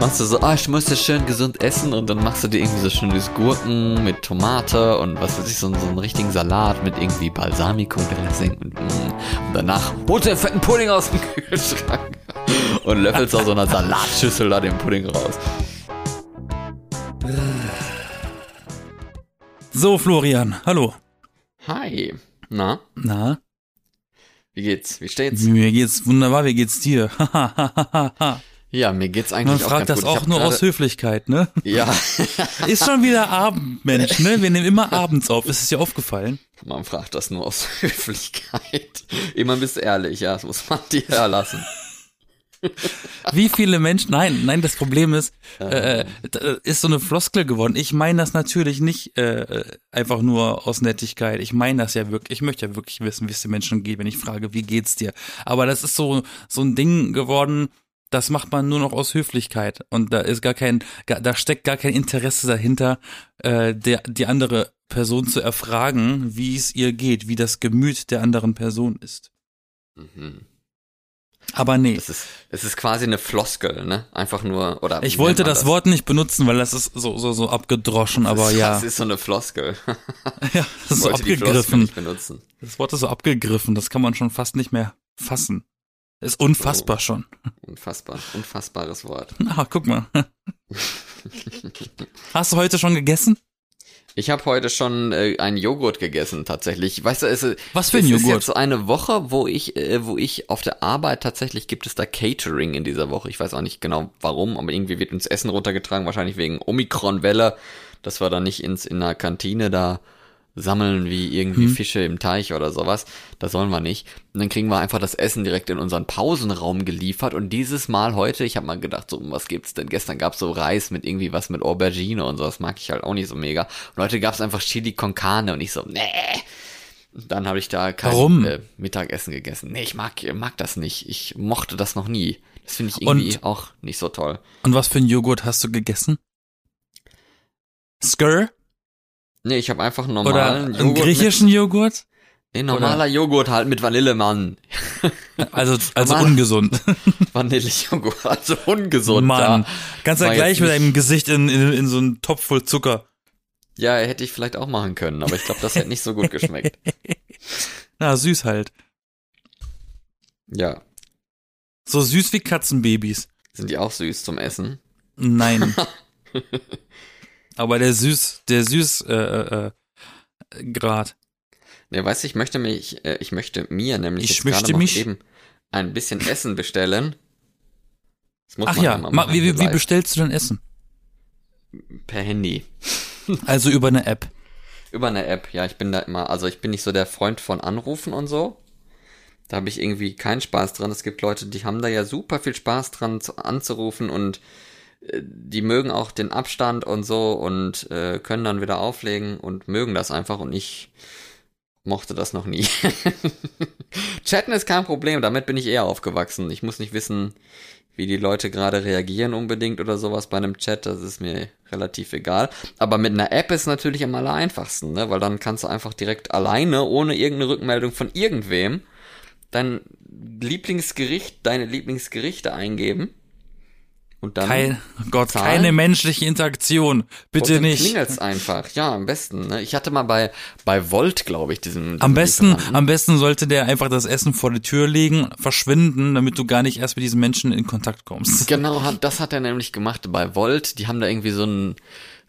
machst du so, ah, ich muss ja schön gesund essen und dann machst du dir irgendwie so schönes Gurken mit Tomate und was weiß ich, so, so einen richtigen Salat mit irgendwie Balsamico-Dressing und, mm. und danach holst du den fetten Pudding aus dem Kühlschrank und löffelst aus so einer Salatschüssel da den Pudding raus. So, Florian, hallo. Hi. Na, Na, wie geht's? Wie steht's? mir geht's wunderbar, wie geht's dir? Ja, mir geht's eigentlich Man auch fragt das gut. Auch nur grade- aus Höflichkeit, ne? Ja, Ist schon wieder Abend, Mensch, ne? Wir nehmen immer abends auf. Ist es dir aufgefallen? man fragt das nur aus Höflichkeit. Immer bist du ehrlich, ja, das muss man dir erlassen. Wie viele Menschen, nein, nein, das Problem ist, äh, äh, ist so eine Floskel geworden. Ich meine das natürlich nicht äh, einfach nur aus Nettigkeit. Ich meine das ja wirklich. Ich möchte ja wirklich wissen, wie es den Menschen geht, wenn ich frage, wie geht's dir? Aber das ist so so ein Ding geworden. Das macht man nur noch aus Höflichkeit und da ist gar kein, da steckt gar kein Interesse dahinter, äh, der die andere Person zu erfragen, wie es ihr geht, wie das Gemüt der anderen Person ist. Mhm. Aber nee. Es ist, es ist quasi eine Floskel, ne? Einfach nur, oder. Ich wollte man das, Wort nicht benutzen, weil das ist so, so, so abgedroschen, aber das, ja. Das ist so eine Floskel. ja, das ist so abgegriffen. nicht benutzen. Das Wort ist so abgegriffen, das kann man schon fast nicht mehr fassen. Ist unfassbar Oh. schon. Unfassbar. Unfassbares Wort. Na, guck mal. Hast du heute schon gegessen? Ich habe heute schon äh, einen Joghurt gegessen, tatsächlich. Weißt du, es, ist- Was für ein es ist Joghurt? jetzt so eine Woche, wo ich, äh, wo ich auf der Arbeit tatsächlich gibt es da Catering in dieser Woche. Ich weiß auch nicht genau warum, aber irgendwie wird uns Essen runtergetragen, wahrscheinlich wegen Omikron-Welle, dass wir da nicht ins in der Kantine da sammeln wie irgendwie Hm. Fische im Teich oder sowas. Das sollen wir nicht. Und dann kriegen wir einfach das Essen direkt in unseren Pausenraum geliefert. Und dieses Mal heute, ich habe mal gedacht, so, was gibt's denn? Gestern gab's so Reis mit irgendwie was mit Aubergine und so. Das mag ich halt auch nicht so mega. Und heute gab's einfach Chili con Carne und ich so, nee. Dann habe ich da kein? Äh, Mittagessen gegessen. Nee, ich mag, mag das nicht. Ich mochte das noch nie. Das finde ich irgendwie Und- auch nicht so toll. Und was für ein Joghurt hast du gegessen? Skr? Nee, ich habe einfach einen Oder normalen einen Joghurt. griechischen Joghurt? Mit, nee, normaler Joghurt halt mit Vanille, Mann. Also, also Normal- ungesund. Vanillejoghurt, also ungesund. Mann. Ja. Kannst ja gleich mit deinem Gesicht in, in, in so einen Topf voll Zucker. ja, hätte ich vielleicht auch machen können, aber ich glaube, das hätte nicht so gut geschmeckt. Na, süß halt. Ja. So süß wie Katzenbabys. Sind die auch süß zum Essen? Nein. Aber der süß, der süß äh, äh, äh, Grad. Ne, weißt du, ich möchte mich, äh, ich möchte mir nämlich Ich jetzt möchte mich- eben ein bisschen Essen bestellen. Das muss Ach man ja, ma, wie, wie, wie bestellst du denn Essen? per Handy. Also über eine App. Über eine App, ja, ich bin da immer, also ich bin nicht so der Freund von Anrufen und so. Da habe ich irgendwie keinen Spaß dran. Es gibt Leute, die haben da ja super viel Spaß dran zu, anzurufen und die mögen auch den Abstand und so und äh, können dann wieder auflegen und mögen das einfach und ich mochte das noch nie. Chatten ist kein Problem, damit bin ich eher aufgewachsen. Ich muss nicht wissen, wie die Leute gerade reagieren unbedingt oder sowas bei einem Chat, das ist mir relativ egal. Aber mit einer App ist natürlich am aller einfachsten, ne? weil dann kannst du einfach direkt alleine, ohne irgendeine Rückmeldung von irgendwem, dein Lieblingsgericht, deine Lieblingsgerichte eingeben. Und dann Kein, oh Gott, Zahlen? keine menschliche Interaktion. und Bitte dann nicht. klingelt's einfach. Ja, am besten. Ne? Ich hatte mal bei bei Volt, glaube ich, diesen, diesen Am besten, Lieferanten. am besten sollte der einfach das Essen vor der Tür legen, verschwinden, damit du gar nicht erst mit diesen Menschen in Kontakt kommst. Genau, hat, das hat er nämlich gemacht bei Volt. Die haben da irgendwie so ein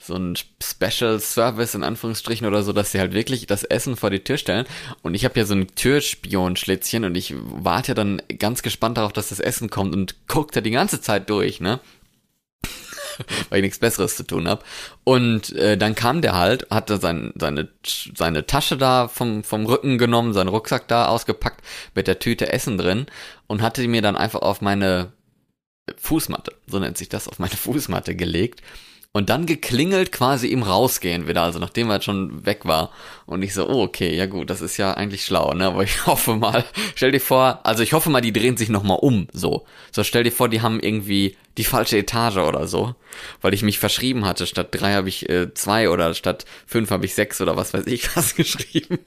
so ein Special Service in Anführungsstrichen oder so, dass sie halt wirklich das Essen vor die Tür stellen. Und ich habe ja so ein Türspion-Schlitzchen und ich warte ja dann ganz gespannt darauf, dass das Essen kommt und guckt da die ganze Zeit durch, ne? Weil ich nichts Besseres zu tun habe. Und äh, dann kam der halt, hatte sein, seine, seine Tasche da vom, vom Rücken genommen, seinen Rucksack da ausgepackt mit der Tüte Essen drin und hatte mir dann einfach auf meine Fußmatte, so nennt sich das, auf meine Fußmatte gelegt und dann geklingelt quasi im Rausgehen wieder, also nachdem er schon weg war. Und ich so, oh, okay, ja gut, das ist ja eigentlich schlau, ne? Aber ich hoffe mal, stell dir vor, also ich hoffe mal, die drehen sich nochmal um, so. So, stell dir vor, die haben irgendwie die falsche Etage oder so, weil ich mich verschrieben hatte. Statt drei habe ich äh, zwei oder statt fünf habe ich sechs oder was weiß ich was geschrieben.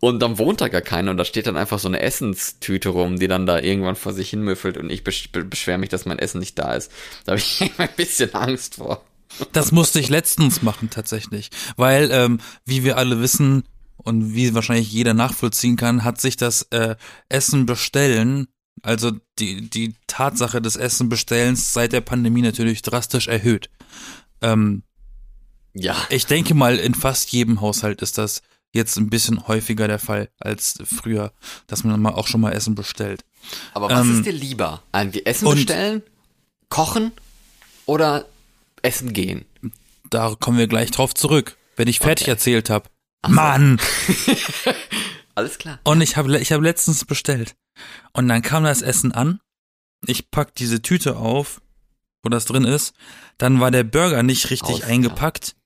Und dann wohnt da gar keiner und da steht dann einfach so eine Essenstüte rum, die dann da irgendwann vor sich hinmüffelt und ich besch beschwere mich, dass mein Essen nicht da ist. Da habe ich ein bisschen Angst vor. Das musste ich letztens machen tatsächlich, weil ähm, wie wir alle wissen und wie wahrscheinlich jeder nachvollziehen kann, hat sich das äh, Essen bestellen, also die die Tatsache des Essen bestellens seit der Pandemie natürlich drastisch erhöht. Ähm, Ja. ich denke mal, in fast jedem Haushalt ist das jetzt ein bisschen häufiger der Fall als früher, dass man mal auch schon mal Essen bestellt. Aber was Ähm, ist dir lieber? Irgendwie Essen und- bestellen, kochen oder essen gehen? Da kommen wir gleich drauf zurück, wenn ich fertig erzählt habe. Mann! Alles klar. Und ich habe ich hab letztens bestellt. Und dann kam das Essen an. Ich pack diese Tüte auf, wo das drin ist. Dann war der Burger nicht richtig Aus- eingepackt.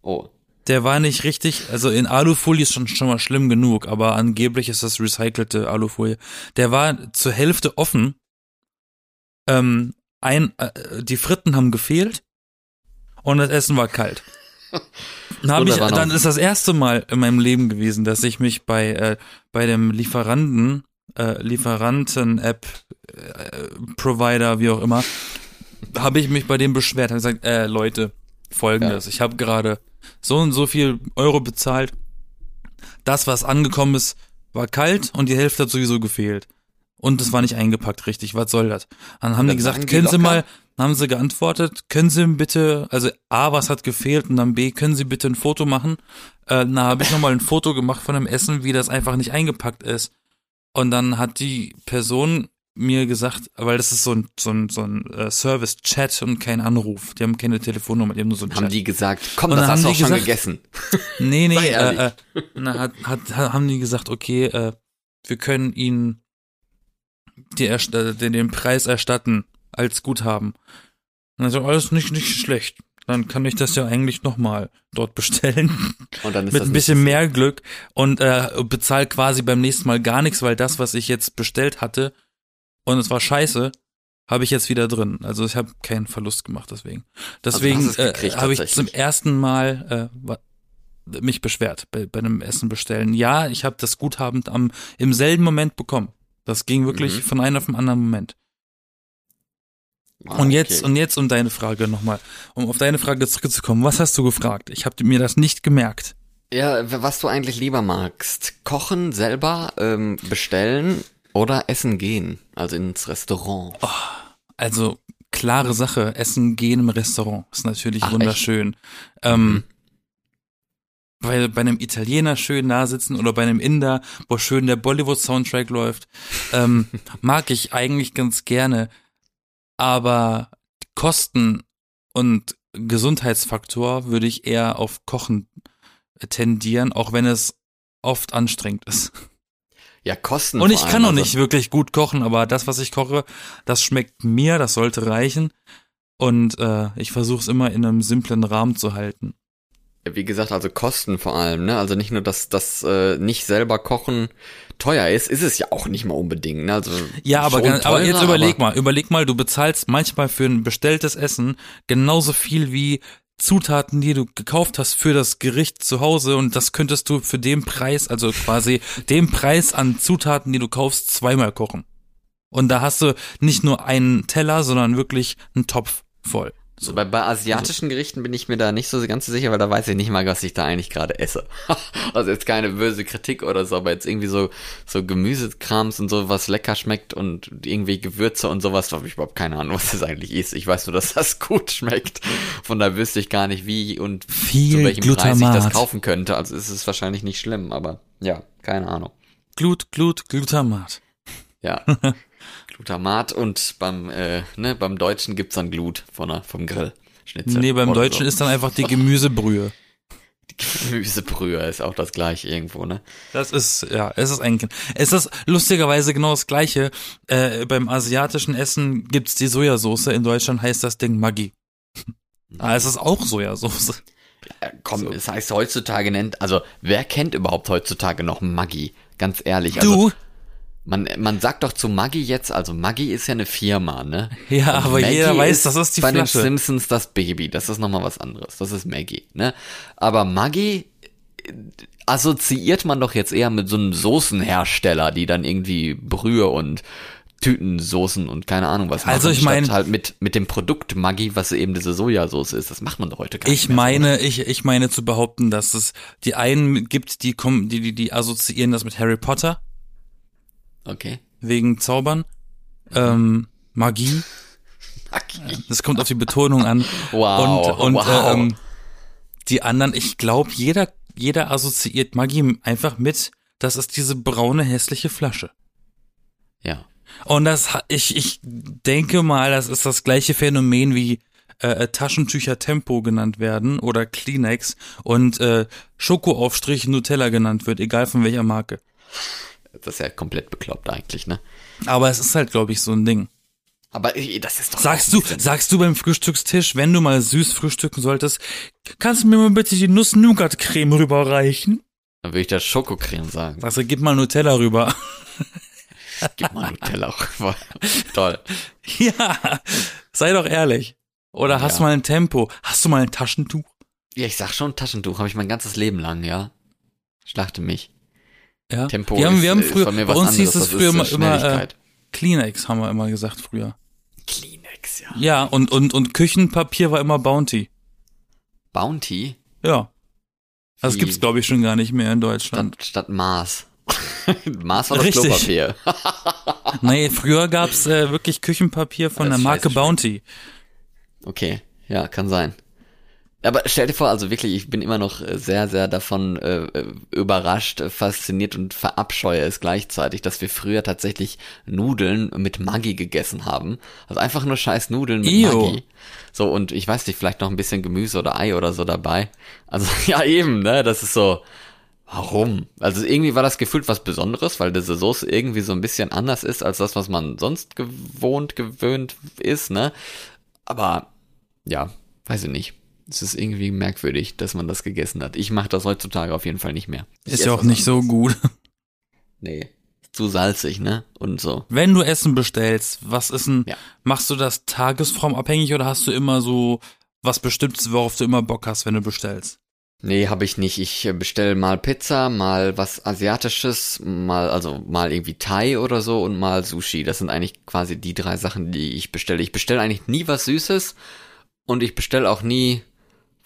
Oh. Der war nicht richtig, also in Alufolie ist schon, schon mal schlimm genug, aber angeblich ist das recycelte Alufolie. Der war zur Hälfte offen. Ähm, ein, äh, die Fritten haben gefehlt und das Essen war kalt. Dann, ich, dann ist das erste Mal in meinem Leben gewesen, dass ich mich bei, äh, bei dem Lieferanten, äh, Lieferanten-App, äh, Provider, wie auch immer, habe ich mich bei dem beschwert, habe gesagt, äh, Leute, folgendes, ich habe gerade so und so viel Euro bezahlt. Das, was angekommen ist, war kalt und die Hälfte hat sowieso gefehlt. Und es war nicht eingepackt richtig. Was soll das? Dann haben Dann die gesagt, können Sie mal, haben sie geantwortet, können Sie bitte, also A, was hat gefehlt und dann B, können Sie bitte ein Foto machen? Äh, na, habe ich nochmal ein Foto gemacht von dem Essen, wie das einfach nicht eingepackt ist. Und dann hat die Person mir gesagt, weil das ist so ein, so ein, so ein äh, Service-Chat und kein Anruf. Die haben keine Telefonnummer, die haben nur so ein Haben Chat. die gesagt, komm, das hast du haben auch die schon gesagt- gegessen. Nee, nee, äh, äh, na, hat, hat, haben die gesagt, okay, äh, wir können ihnen die, äh, den, den Preis erstatten als Guthaben. Und also alles nicht, nicht schlecht. Dann kann ich das ja eigentlich nochmal dort bestellen. Und dann ist Mit ein bisschen mehr Glück und äh, bezahl quasi beim nächsten Mal gar nichts, weil das, was ich jetzt bestellt hatte und es war scheiße, habe ich jetzt wieder drin. Also ich habe keinen Verlust gemacht deswegen. Deswegen es äh, habe ich zum ersten Mal äh, mich beschwert bei, bei einem Essen bestellen. Ja, ich habe das Guthaben am im selben Moment bekommen. Das ging wirklich Mhm. von einem auf den anderen Moment. Ah, Und jetzt okay. und jetzt um deine Frage nochmal, um auf deine Frage zurückzukommen. Was hast du gefragt? Ich habe mir das nicht gemerkt. Ja, was du eigentlich lieber magst. Kochen selber, ähm, bestellen oder essen gehen. Also ins Restaurant. Also klare Sache, Essen gehen im Restaurant ist natürlich Ach, echt? wunderschön. Ähm, bei, bei einem Italiener schön da sitzen oder bei einem Inder, wo schön der Bollywood-Soundtrack läuft, ähm, mag ich eigentlich ganz gerne. Aber Kosten und Gesundheitsfaktor würde ich eher auf Kochen tendieren, auch wenn es oft anstrengend ist. Ja, Kosten Und ich kann noch also- nicht wirklich gut kochen, aber das, was ich koche, das schmeckt mir, das sollte reichen. Und äh, ich versuche es immer in einem simplen Rahmen zu halten. Wie gesagt, also Kosten vor allem, ne? Also nicht nur, dass das äh, nicht selber kochen teuer ist, ist es ja auch nicht mal unbedingt, ne? Also Ja, aber, ganz, aber teurer, jetzt überleg aber- mal, überleg mal, du bezahlst manchmal für ein bestelltes Essen genauso viel wie Zutaten, die du gekauft hast für das Gericht zu Hause und das könntest du für den Preis, also quasi den Preis an Zutaten, die du kaufst, zweimal kochen. Und da hast du nicht nur einen Teller, sondern wirklich einen Topf voll. So, bei, bei asiatischen Gerichten bin ich mir da nicht so ganz sicher, weil da weiß ich nicht mal, was ich da eigentlich gerade esse. also jetzt keine böse Kritik oder so, aber jetzt irgendwie so, so Gemüsekrams und so, was lecker schmeckt und irgendwie Gewürze und sowas, da habe ich überhaupt keine Ahnung, was das eigentlich ist. Ich weiß nur, dass das gut schmeckt. Von daher wüsste ich gar nicht, wie und Viel zu welchem Preis ich Glutamat. das kaufen könnte. Also ist es wahrscheinlich nicht schlimm, aber ja, keine Ahnung. Glut, Glut, Glutamat. Ja. Glutamat und beim, äh, ne, beim Deutschen gibt's dann Glut von der, vom Grill. Schnitzel Nee, beim Deutschen so. ist dann einfach die Gemüsebrühe. Gemüsebrühe ist auch das gleiche irgendwo, ne? Das ist, ja, es ist ein, es ist lustigerweise genau das Gleiche. Äh, beim asiatischen Essen gibt's die Sojasauce, in Deutschland heißt das Ding Maggi. Ah, es ist auch Sojasauce. Äh, komm, es heißt heutzutage nennt, also wer kennt überhaupt heutzutage noch Maggi? Ganz ehrlich. Also, Du? Man, man sagt doch zu Maggi jetzt, also Maggi ist ja eine Firma, ne? Ja, Und aber jeder weiß, das ist die bei Flasche. den Simpsons das Baby, das ist nochmal was anderes. Das ist Maggi, ne? Aber Maggi äh, assoziiert man doch jetzt eher mit so einem Soßenhersteller, die dann irgendwie Brühe und Tütensoßen und keine Ahnung was Also machen, ich mein- statt halt mit, mit dem Produkt Maggi, was eben diese Sojasauce ist. Das macht man doch heute gar Ich nicht mehr. meine, ich, ich meine zu behaupten, dass es die einen gibt, die kommen, die, die, die assoziieren das mit Harry Potter Okay. wegen Zaubern, ähm, Magie. Maggi. Das kommt auf die Betonung an. Wow, Und, und wow. ähm, die anderen, ich glaube, jeder, jeder assoziiert Magie einfach mit, das ist diese braune hässliche Flasche. Ja. Und das, ich, ich denke mal, das ist das gleiche Phänomen wie äh, Taschentücher Tempo genannt werden oder Kleenex und äh, Schokoaufstrich Nutella genannt wird, egal von welcher Marke. Das ist ja komplett bekloppt eigentlich, ne? Aber es ist halt, glaube ich, so ein Ding. Aber das ist doch Sagst du, sagst du beim Frühstückstisch, wenn du mal süß frühstücken solltest, kannst du mir mal bitte die Nuss-Nougat-Creme rüberreichen? Dann würde ich das Schokocreme sagen. Also gib mal Nutella rüber. Gib mal Nutella rüber. Toll. ja, sei doch ehrlich. Oder hast Ja. du mal ein Tempo? Hast du mal ein Taschentuch? Ja, ich sag schon Taschentuch, habe ich mein ganzes Leben lang, ja. Schlachte mich. Ja. Tempo wir haben, ist, wir haben ist früher, bei uns anderes, hieß es das früher immer, äh, immer äh. Kleenex, haben wir immer gesagt früher. Kleenex, ja. Ja, und, und, und Küchenpapier war immer Bounty. Bounty Ja. Das Wie? gibt's, glaube ich, schon gar nicht mehr in Deutschland. statt, statt Mars. Mars war das Richtig. Klopapier. Nee, früher gab's äh, wirklich Küchenpapier von Das der Marke Bounty. Okay, ja, kann sein. Aber stell dir vor, also wirklich, ich bin immer noch äh, sehr, sehr davon äh, äh, überrascht, äh, fasziniert und verabscheue es gleichzeitig, dass wir früher tatsächlich Nudeln mit Maggi gegessen haben. Also einfach nur scheiß Nudeln mit Ew. Maggi. So, und ich weiß nicht, vielleicht noch ein bisschen Gemüse oder Ei oder so dabei. Also, ja, eben, ne, das ist so, warum? Also irgendwie war das gefühlt was Besonderes, weil diese Soße irgendwie so ein bisschen anders ist als das, was man sonst gewohnt, gewöhnt ist, ne? Aber ja, weiß ich nicht. Es ist irgendwie merkwürdig, dass man das gegessen hat. Ich mache das heutzutage auf jeden Fall nicht mehr. Ich Ist ja auch nicht so anderes. gut. Nee. Zu salzig, ne? Und so. Wenn du Essen bestellst, was ist denn, Ja. machst du das tagesformabhängig oder hast du immer so was Bestimmtes, worauf du immer Bock hast, wenn du bestellst? Nee, habe ich nicht. Ich bestelle mal Pizza, mal was Asiatisches, mal, also mal irgendwie Thai oder so und mal Sushi. Das sind eigentlich quasi die drei Sachen, die ich bestelle. Ich bestelle eigentlich nie was Süßes und ich bestelle auch nie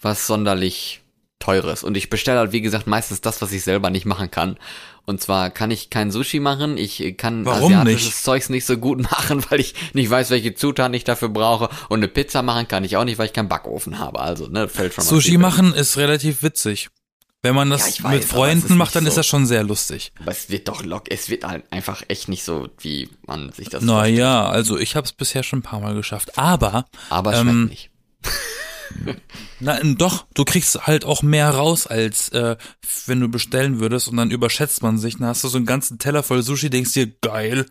was sonderlich Teures. Und ich bestelle halt, wie gesagt, meistens das, was ich selber nicht machen kann. Und zwar kann ich kein Sushi machen, ich kann Warum asiatisches nicht? Zeugs nicht so gut machen, weil ich nicht weiß, welche Zutaten ich dafür brauche. Und eine Pizza machen kann ich auch nicht, weil ich keinen Backofen habe. Also, ne, fällt schon mal Sushi machen ist relativ witzig. Wenn man das Ja, weiß, mit Freunden ist macht, dann ist so. das schon sehr lustig. Aber es wird doch lock, es wird halt einfach echt nicht so, wie man sich das vorstellt. Naja, also ich habe es bisher schon ein paar Mal geschafft. Aber, Aber es schmeckt ähm, nicht. na doch, du kriegst halt auch mehr raus, als äh, wenn du bestellen würdest und dann überschätzt man sich. Dann hast du so einen ganzen Teller voll Sushi, denkst dir, geil.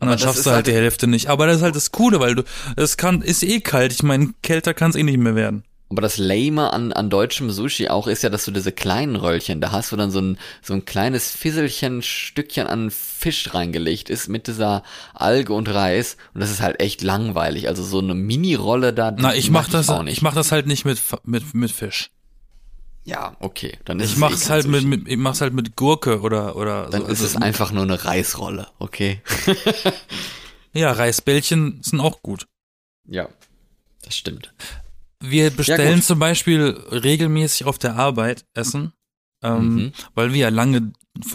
Und dann schaffst du halt halt- die Hälfte nicht. Aber das ist halt das Coole, weil du, es kann, ist eh kalt. Ich meine, kälter kann es eh nicht mehr werden. Aber das Lame an, an deutschem Sushi auch ist ja, dass du diese kleinen Röllchen, da hast du dann so ein, so ein kleines Fisselchen, Stückchen an Fisch reingelegt ist mit dieser Alge und Reis. Und das ist halt echt langweilig. Also so eine Mini-Rolle da. Na, ich mag mach das, auch nicht. ich mach das halt nicht mit, mit, mit Fisch. ja, okay. Dann ist Ich es mach's eh halt mit, Sushi. mit, ich mach's halt mit Gurke oder, oder Dann so. ist Also, es einfach nur eine Reisrolle, okay? Ja, Reisbällchen sind auch gut. ja, das stimmt. Wir bestellen gut. zum Beispiel regelmäßig auf der Arbeit Essen, ähm, Mhm. weil wir ja lange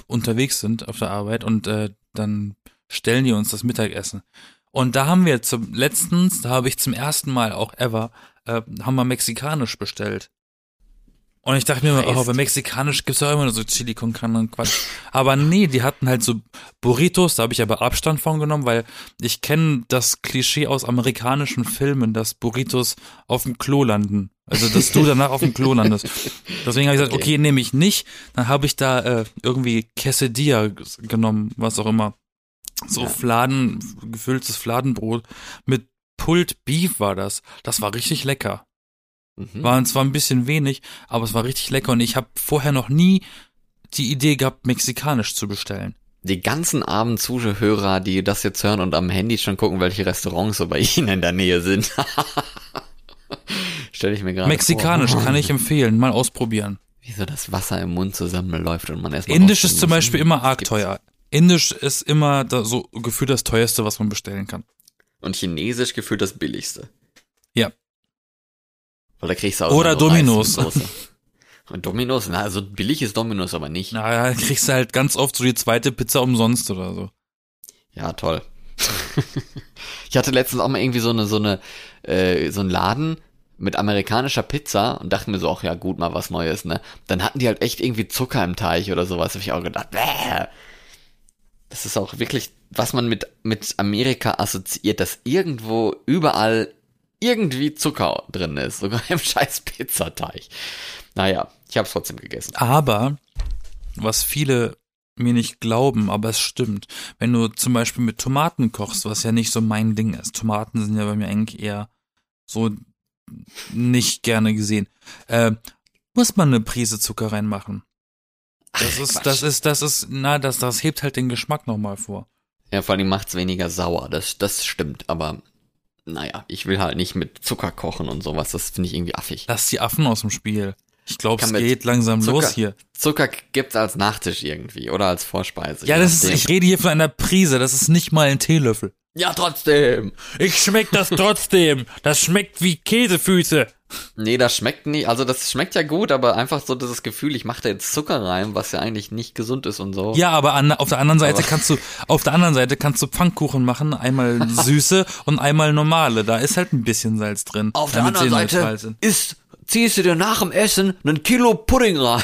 unterwegs sind auf der Arbeit und äh, dann stellen die uns das Mittagessen. Und da haben wir zum letztens, da habe ich zum ersten Mal auch ever, äh, haben wir mexikanisch bestellt. Und ich dachte mir, immer, oh, bei mexikanisch gibt's ja immer nur so Chili con Carne und Quatsch. Aber nee, die hatten halt so Burritos, da habe ich aber Abstand von genommen, weil ich kenne das Klischee aus amerikanischen Filmen, dass Burritos auf dem Klo landen. Also, dass du danach auf dem Klo landest. Deswegen habe ich gesagt, Okay. okay, nehme ich nicht. Dann habe ich da äh, irgendwie Quesadilla genommen, was auch immer. So Ja. Fladen, gefülltes Fladenbrot mit Pulled Beef war das. Das war richtig lecker. Mhm. War zwar ein bisschen wenig, aber es war richtig lecker und ich habe vorher noch nie die Idee gehabt, mexikanisch zu bestellen. Die ganzen armen Zuhörer, die das jetzt hören und am Handy schon gucken, welche Restaurants so bei Ihnen in der Nähe sind. Stell ich mir gerade Mexikanisch vor. kann ich empfehlen, mal ausprobieren. Wie so das Wasser im Mund zusammenläuft und man erstmal. Indisch ist zum Beispiel immer arg teuer. Indisch ist immer da so gefühlt das teuerste, was man bestellen kann. Und Chinesisch gefühlt das billigste. Ja. Da kriegst du auch Oder Dominos. Und Dominos, na, also billig ist Dominos aber nicht. Naja, kriegst du halt ganz oft so die zweite Pizza umsonst oder so. Ja, toll. ich hatte letztens auch mal irgendwie so eine, so eine, äh, so einen Laden mit amerikanischer Pizza und dachte mir so, ach ja, gut, mal was Neues, ne? Dann hatten die halt echt irgendwie Zucker im Teich oder sowas, hab ich auch gedacht, bäh. Das ist auch wirklich, was man mit, mit Amerika assoziiert, dass irgendwo überall irgendwie Zucker drin ist, sogar im scheiß Pizzateig. Naja, ich habe es trotzdem gegessen. Aber, was viele mir nicht glauben, aber es stimmt. Wenn du zum Beispiel mit Tomaten kochst, was ja nicht so mein Ding ist. Tomaten sind ja bei mir eigentlich eher so nicht gerne gesehen. Äh, muss man eine Prise Zucker reinmachen. Das Ach, ist, Quatsch. das ist, das ist, na, das, das hebt halt den Geschmack nochmal vor. Ja, vor allem macht's weniger sauer. Das, das stimmt. Aber naja, ich will halt nicht mit Zucker kochen und sowas. Das finde ich irgendwie affig. Lass die Affen aus dem Spiel. Ich glaube, es geht langsam Zucker, los hier. Zucker gibt's als Nachtisch irgendwie oder als Vorspeise. Ja, das ist, ich rede hier von einer Prise, das ist nicht mal ein Teelöffel. Ja, trotzdem. Ich schmeck das trotzdem. Das schmeckt wie Käsefüße. Nee, das schmeckt nicht, also das schmeckt ja gut, aber einfach so dieses Gefühl, ich mache da jetzt Zucker rein, was ja eigentlich nicht gesund ist und so. Ja, aber an, auf der anderen Seite aber kannst du, auf der anderen Seite kannst du Pfannkuchen machen, einmal süße und einmal normale. Da ist halt ein bisschen Salz drin. Auf der anderen Seite ist ziehst du dir nach dem Essen einen Kilo Pudding rein.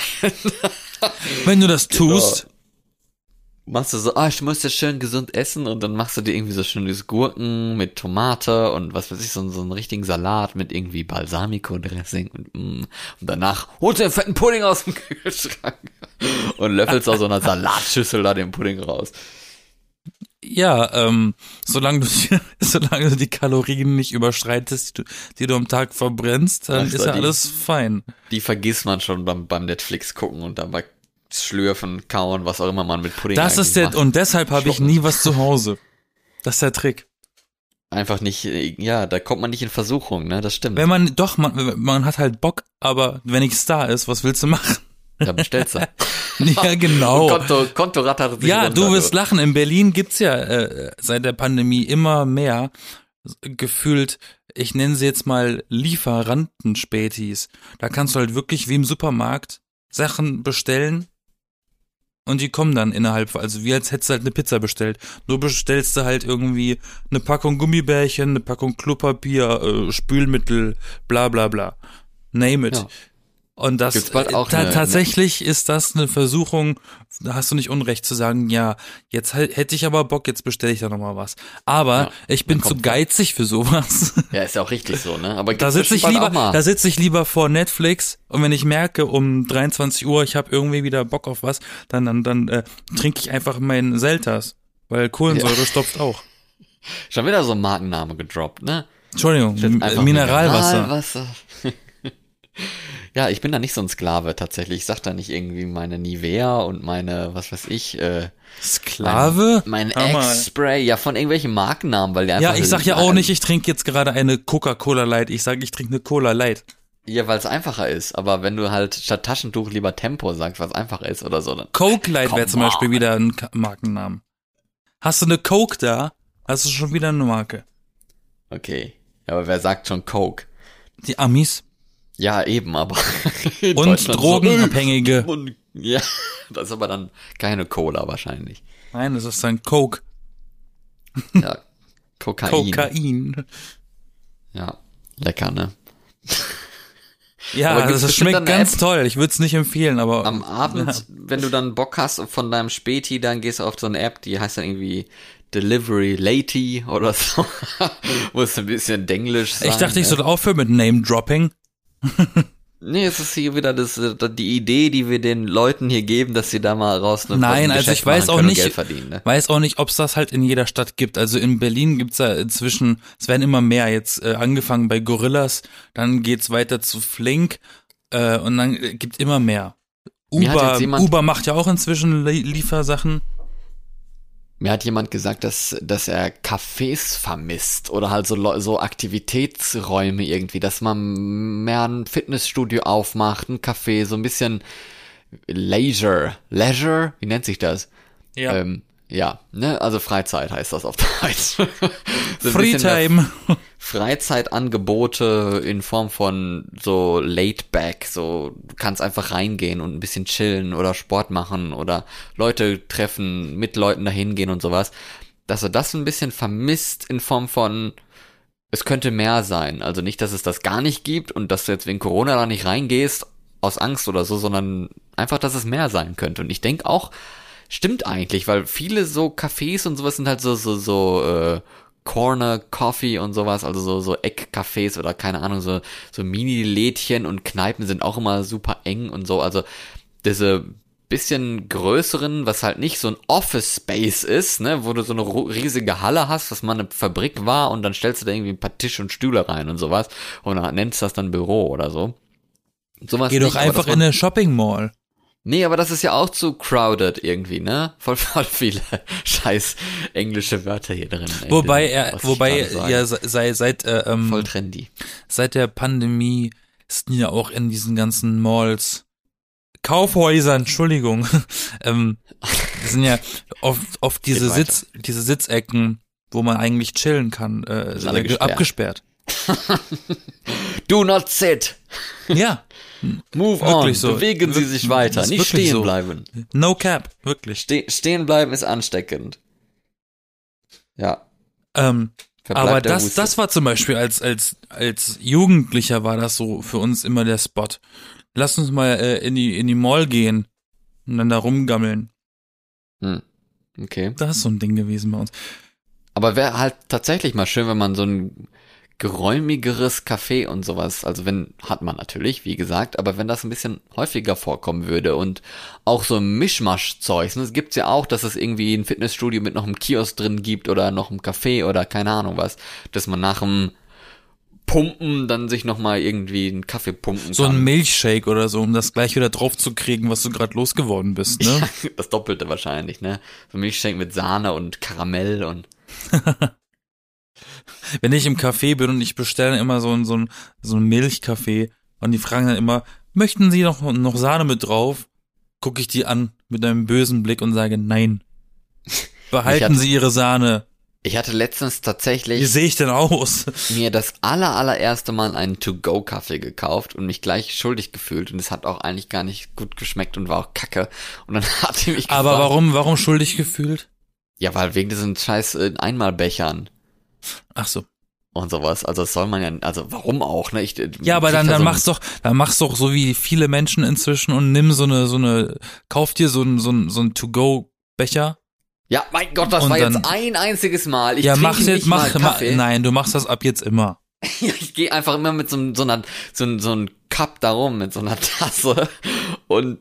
Wenn du das tust. Genau. Machst du so, ah, ich muss ja schön gesund essen und dann machst du dir irgendwie so schönes Gurken mit Tomate und was weiß ich, so, so einen richtigen Salat mit irgendwie Balsamico-Dressing und, mm, und danach holst du den fetten Pudding aus dem Kühlschrank und löffelst aus so einer Salatschüssel da den Pudding raus. Ja, ähm, solange du, solange du die Kalorien nicht überschreitest, die du, die du am Tag verbrennst, dann Ach, ist ja die, alles fein. Die vergisst man schon beim, beim Netflix gucken und dabei schlürfen, kauen, was auch immer man mit Pudding Das ist der, macht. und deshalb habe ich nie was zu Hause. Das ist der Trick. Einfach nicht, ja, da kommt man nicht in Versuchung, ne, das stimmt. Wenn man, doch, man, man hat halt Bock, aber wenn nichts da ist, was willst du machen? Da bestellst du. ja, genau. Konto, Konto rattert sich Ja, runter, du wirst lachen. In Berlin gibt's ja äh, seit der Pandemie immer mehr gefühlt, ich nenne sie jetzt mal Lieferantenspätis. Da kannst du halt wirklich wie im Supermarkt Sachen bestellen und die kommen dann innerhalb, also wie als hättest du halt eine Pizza bestellt. Nur bestellst du halt irgendwie eine Packung Gummibärchen, eine Packung Klopapier, äh, Spülmittel, bla bla bla. Name it. Ja. Und das Gibt's bald auch ta eine, tatsächlich ist das eine Versuchung, da hast du nicht Unrecht zu sagen, ja, jetzt hätte ich aber Bock, jetzt bestelle ich da nochmal was. Aber ja, ich bin zu geizig für sowas. Ja, ist ja auch richtig so, ne? Aber da sitze ich lieber, da sitze ich lieber vor Netflix und wenn ich merke um 23 Uhr, ich habe irgendwie wieder Bock auf was, dann dann dann äh, trinke ich einfach meinen Selters, weil Kohlensäure ja. stopft auch. Schon wieder so ein Markenname gedroppt, ne? Entschuldigung, Mineralwasser. Mineralwasser. Ja, ich bin da nicht so ein Sklave tatsächlich. Ich sag da nicht irgendwie meine Nivea und meine, was weiß ich, äh, Sklave? Mein, mein X-Spray, ja, von irgendwelchen Markennamen, weil der einfach. Ja, ich sag ja auch nicht, ich trinke jetzt gerade eine Coca-Cola Light. Ich sag, ich trinke eine Cola Light. Ja, weil es einfacher ist. Aber wenn du halt statt Taschentuch lieber Tempo sagst, was einfacher ist oder so, dann. Coke Light wäre zum Beispiel wieder ein Markennamen. Hast du eine Coke da? Hast du schon wieder eine Marke. Okay. Ja, aber wer sagt schon Coke? Die Amis. Ja, eben, aber. Und Drogenabhängige. So, ja, das ist aber dann keine Cola wahrscheinlich. Nein, das ist dann Coke. Ja, Kokain. Kokain. Ja, lecker, ne? Ja, also das schmeckt ganz App, toll. Ich würde es nicht empfehlen, aber. Am Abend, ja. wenn du dann Bock hast von deinem Späti, dann gehst du auf so eine App, die heißt dann irgendwie Delivery Lady oder so. Muss ein bisschen Denglisch sein. Ich dachte, ich soll aufhören mit Name Dropping. Nee, es ist hier wieder das, äh, die Idee, die wir den Leuten hier geben, dass sie da mal raus eine Nein, ein also ich weiß auch nicht- Geld verdienen, ne? Weiß auch nicht, ob es das halt in jeder Stadt gibt. Also in Berlin gibt's ja inzwischen, es werden immer mehr jetzt äh, angefangen bei Gorillas, dann geht's weiter zu Flink äh, und dann äh, gibt immer mehr. Uber, Uber macht ja auch inzwischen Lie- Liefersachen. Mir hat jemand gesagt, dass, dass er Cafés vermisst oder halt so, so Aktivitätsräume irgendwie, dass man mehr ein Fitnessstudio aufmacht, ein Café, so ein bisschen Leisure. Leisure? Wie nennt sich das? Ja. Ähm, ja, ne, also Freizeit heißt das auf Deutsch. so Freetime. Freizeitangebote in Form von so laid back, so du kannst einfach reingehen und ein bisschen chillen oder Sport machen oder Leute treffen, mit Leuten dahin gehen und sowas. Dass er das ein bisschen vermisst in Form von es könnte mehr sein. Also nicht, dass es das gar nicht gibt und dass du jetzt wegen Corona da nicht reingehst aus Angst oder so, sondern einfach, dass es mehr sein könnte. Und ich denke auch, stimmt eigentlich, weil viele so Cafés und sowas sind halt so, so, so, äh, Corner Coffee und sowas, also so, so Eckcafés oder keine Ahnung, so, so Mini-Lädchen und Kneipen sind auch immer super eng und so. Also diese bisschen größeren, was halt nicht so ein Office Space ist, ne, wo du so eine riesige Halle hast, was mal eine Fabrik war und dann stellst du da irgendwie ein paar Tische und Stühle rein und sowas und dann nennst das dann Büro oder so. Sowas Geh doch nicht, einfach in eine Shopping Mall. Nee, aber das ist ja auch zu crowded irgendwie, ne? Voll, voll viele scheiß englische Wörter hier drin. Wobei er, wobei ja se- sei, seit äh, ähm, Voll trendy. seit der Pandemie sind ja auch in diesen ganzen Malls, Kaufhäusern, Entschuldigung, ähm, sind ja oft, oft diese. Sitz, diese Sitzecken, wo man eigentlich chillen kann, äh, äh, gesperrt. abgesperrt. Do not sit. Ja, Move Wirklich on. so. Bewegen Sie sich weiter. Nicht stehen so. bleiben. no cap, wirklich. Ste stehen bleiben ist ansteckend. Ja. Ähm, verbleibt aber das, das war zum Beispiel als, als, als Jugendlicher war das so für uns immer der Spot. Lass uns mal äh, in die, in die Mall gehen und dann da rumgammeln. Hm. Okay. Das ist so ein Ding gewesen bei uns. Aber wäre halt tatsächlich mal schön, wenn man so ein geräumigeres Café und sowas, also wenn, hat man natürlich, wie gesagt, aber wenn das ein bisschen häufiger vorkommen würde und auch so Mischmasch-Zeugs, ne, es gibt's ja auch, dass es irgendwie ein Fitnessstudio mit noch einem Kiosk drin gibt oder noch einem Café oder keine Ahnung was, dass man nach dem Pumpen dann sich nochmal irgendwie einen Kaffee pumpen So kann. ein Milchshake oder so, um das gleich wieder drauf zu kriegen, was du gerade losgeworden bist, ne? das Doppelte wahrscheinlich, ne? So ein Milchshake mit Sahne und Karamell und Wenn ich im Café bin und ich bestelle immer so ein, so ein, so ein Milchkaffee und die fragen dann immer, möchten Sie noch, noch Sahne mit drauf? Gucke ich die an mit einem bösen Blick und sage, nein. Ich Behalten hatte- Sie Ihre Sahne. ich hatte letztens tatsächlich Wie sehe ich denn aus? mir das aller allererste Mal einen To-Go-Kaffee gekauft und mich gleich schuldig gefühlt und es hat auch eigentlich gar nicht gut geschmeckt und war auch kacke. Und dann hat die mich Aber gefragt, warum, warum schuldig gefühlt? Ja, weil wegen diesen scheiß äh, Einmalbechern Ach so. und sowas. Also das soll man ja, also warum auch, ne? Ich, Ja, aber dann, da dann so mach's doch, dann mach's doch so wie viele Menschen inzwischen und nimm so eine, so eine, kauf dir so ein, so ein, so ein To-Go-Becher. Ja, mein Gott, das Und war dann- jetzt ein einziges Mal. Ich Ja, nicht jetzt, mach, mal mach, nein, du machst das ab jetzt immer. Ich gehe einfach immer mit so, einem- so einer so, so ein Cup da rum, mit so einer Tasse und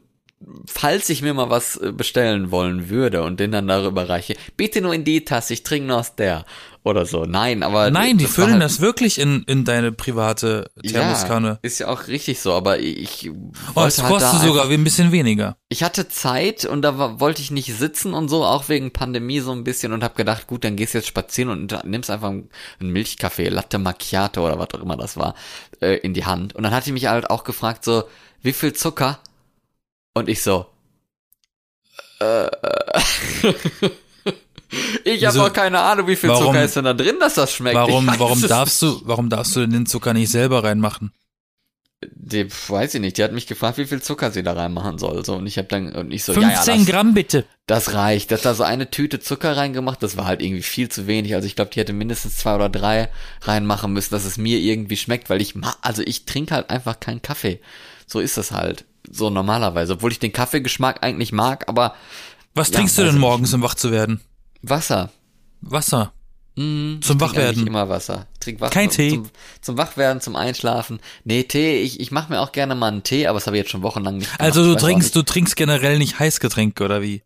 falls ich mir mal was äh, bestellen wollen würde und den dann darüber reiche, bitte nur in die Tasse, ich trinke nur aus der oder so. Nein, aber Nein, die das füllen halt- das wirklich in, in deine private Thermoskanne. Ja, ist ja auch richtig so, aber ich oh, es halt kostet sogar einfach, ein bisschen weniger. ich hatte Zeit und da war, wollte ich nicht sitzen und so, auch wegen Pandemie so ein bisschen und habe gedacht, gut, dann gehst du jetzt spazieren und nimmst einfach einen Milchkaffee, Latte Macchiato oder was auch immer das war, äh, in die Hand. Und dann hatte ich mich halt auch gefragt, so, wie viel Zucker? Und ich so, äh, ich habe auch keine Ahnung, wie viel Warum- Zucker ist denn da drin, dass das schmeckt. Warum, warum darfst du, warum darfst du denn den Zucker nicht selber reinmachen? Die, weiß ich nicht, die hat mich gefragt, wie viel Zucker sie da reinmachen soll. So, und ich habe dann, und ich so, ja, ja, 15 das, Gramm bitte. das reicht. Das hat da so eine Tüte Zucker reingemacht, das war halt irgendwie viel zu wenig. Also ich glaube, die hätte mindestens zwei oder drei reinmachen müssen, dass es mir irgendwie schmeckt, weil ich ma also ich trinke halt einfach keinen Kaffee. So ist das halt. So normalerweise. Obwohl ich den Kaffeegeschmack eigentlich mag, aber Was Ja, trinkst du denn morgens, um wach zu werden? Wasser. Wasser. Mhm, Zum ich trinke Wachwerden. eigentlich immer Wasser. Ich trinke Wasser Kein Tee. Zum, zum Wachwerden, zum Einschlafen. Nee, Tee, ich, ich mache mir auch gerne mal einen Tee, aber das habe ich jetzt schon wochenlang nicht gemacht. Also Ich du trinkst, du trinkst generell nicht Heißgetränke oder wie?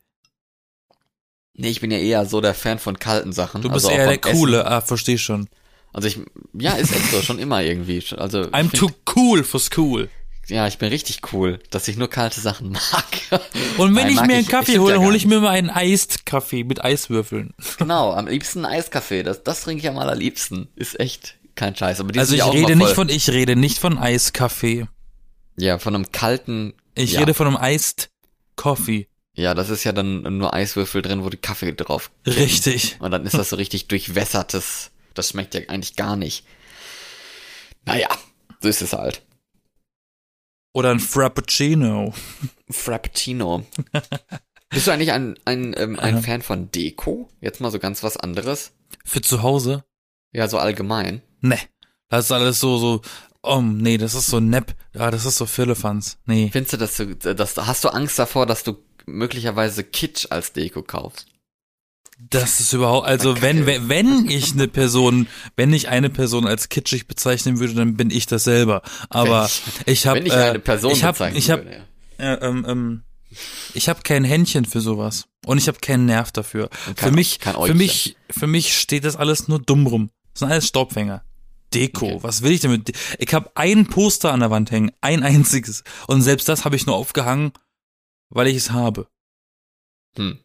Nee, ich bin ja eher so der Fan von kalten Sachen. Du bist also eher der beim Essen. Coole, ah, versteh schon. Also ich, ja, ist echt so, schon immer irgendwie. Also I'm ich too cool for school. Ja, ich bin richtig cool, dass ich nur kalte Sachen mag. Und wenn Nein, ich mir einen ich- Kaffee ich hole, ja hole gar ich mir mal einen Eist Kaffee mit Eiswürfeln. Genau, am liebsten Eiskaffee. Das, das trinke ich am allerliebsten. Ist echt kein Scheiß. Aber die Also ich rede nicht von, ich rede nicht von Eiskaffee. Ja, von einem kalten. Ich ja. rede von einem Eist Coffee. Ja, das ist ja dann nur Eiswürfel drin, wo die Kaffee drauf. Richtig. Und dann ist das so richtig durchwässertes. Das schmeckt ja eigentlich gar nicht. Naja, so ist es halt. Oder ein Frappuccino. Frappuccino. Bist du eigentlich ein, ein, ähm, ein Aha. Fan von Deko? Jetzt mal so ganz was anderes? Für zu Hause? Ja, so allgemein. Ne. Das ist alles so, so, oh, nee, das ist so nepp. Ja, das ist so Firlefanz. Nee. Findest du, dass du, dass, hast du Angst davor, dass du möglicherweise Kitsch als Deko kaufst? Das ist überhaupt, also wenn, wenn, wenn ich eine Person, wenn ich eine Person als kitschig bezeichnen würde, dann bin ich das selber. Aber Wenn ich habe, ich eine Person ich habe, ich habe, ja. äh, ähm, ähm, ich habe kein Händchen für sowas und ich habe keinen Nerv dafür. Kein- für mich, für mich, für mich steht das alles nur dumm rum. Das sind alles Staubfänger. Deko, Okay. was will ich damit? Ich habe ein Poster an der Wand hängen, ein einziges. Und selbst das habe ich nur aufgehangen, weil ich es habe. Hm.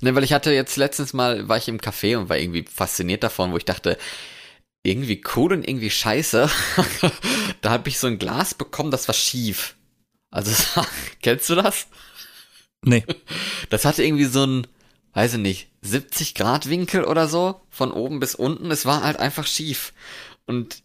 Ne, weil ich hatte jetzt letztens mal, war ich im Café und war irgendwie fasziniert davon, wo ich dachte, irgendwie cool und irgendwie scheiße. da habe ich so ein Glas bekommen, das war schief. Also, kennst du das? Nee. Das hatte irgendwie so ein, weiß ich nicht, 70 Grad Winkel oder so, von oben bis unten. Es war halt einfach schief. Und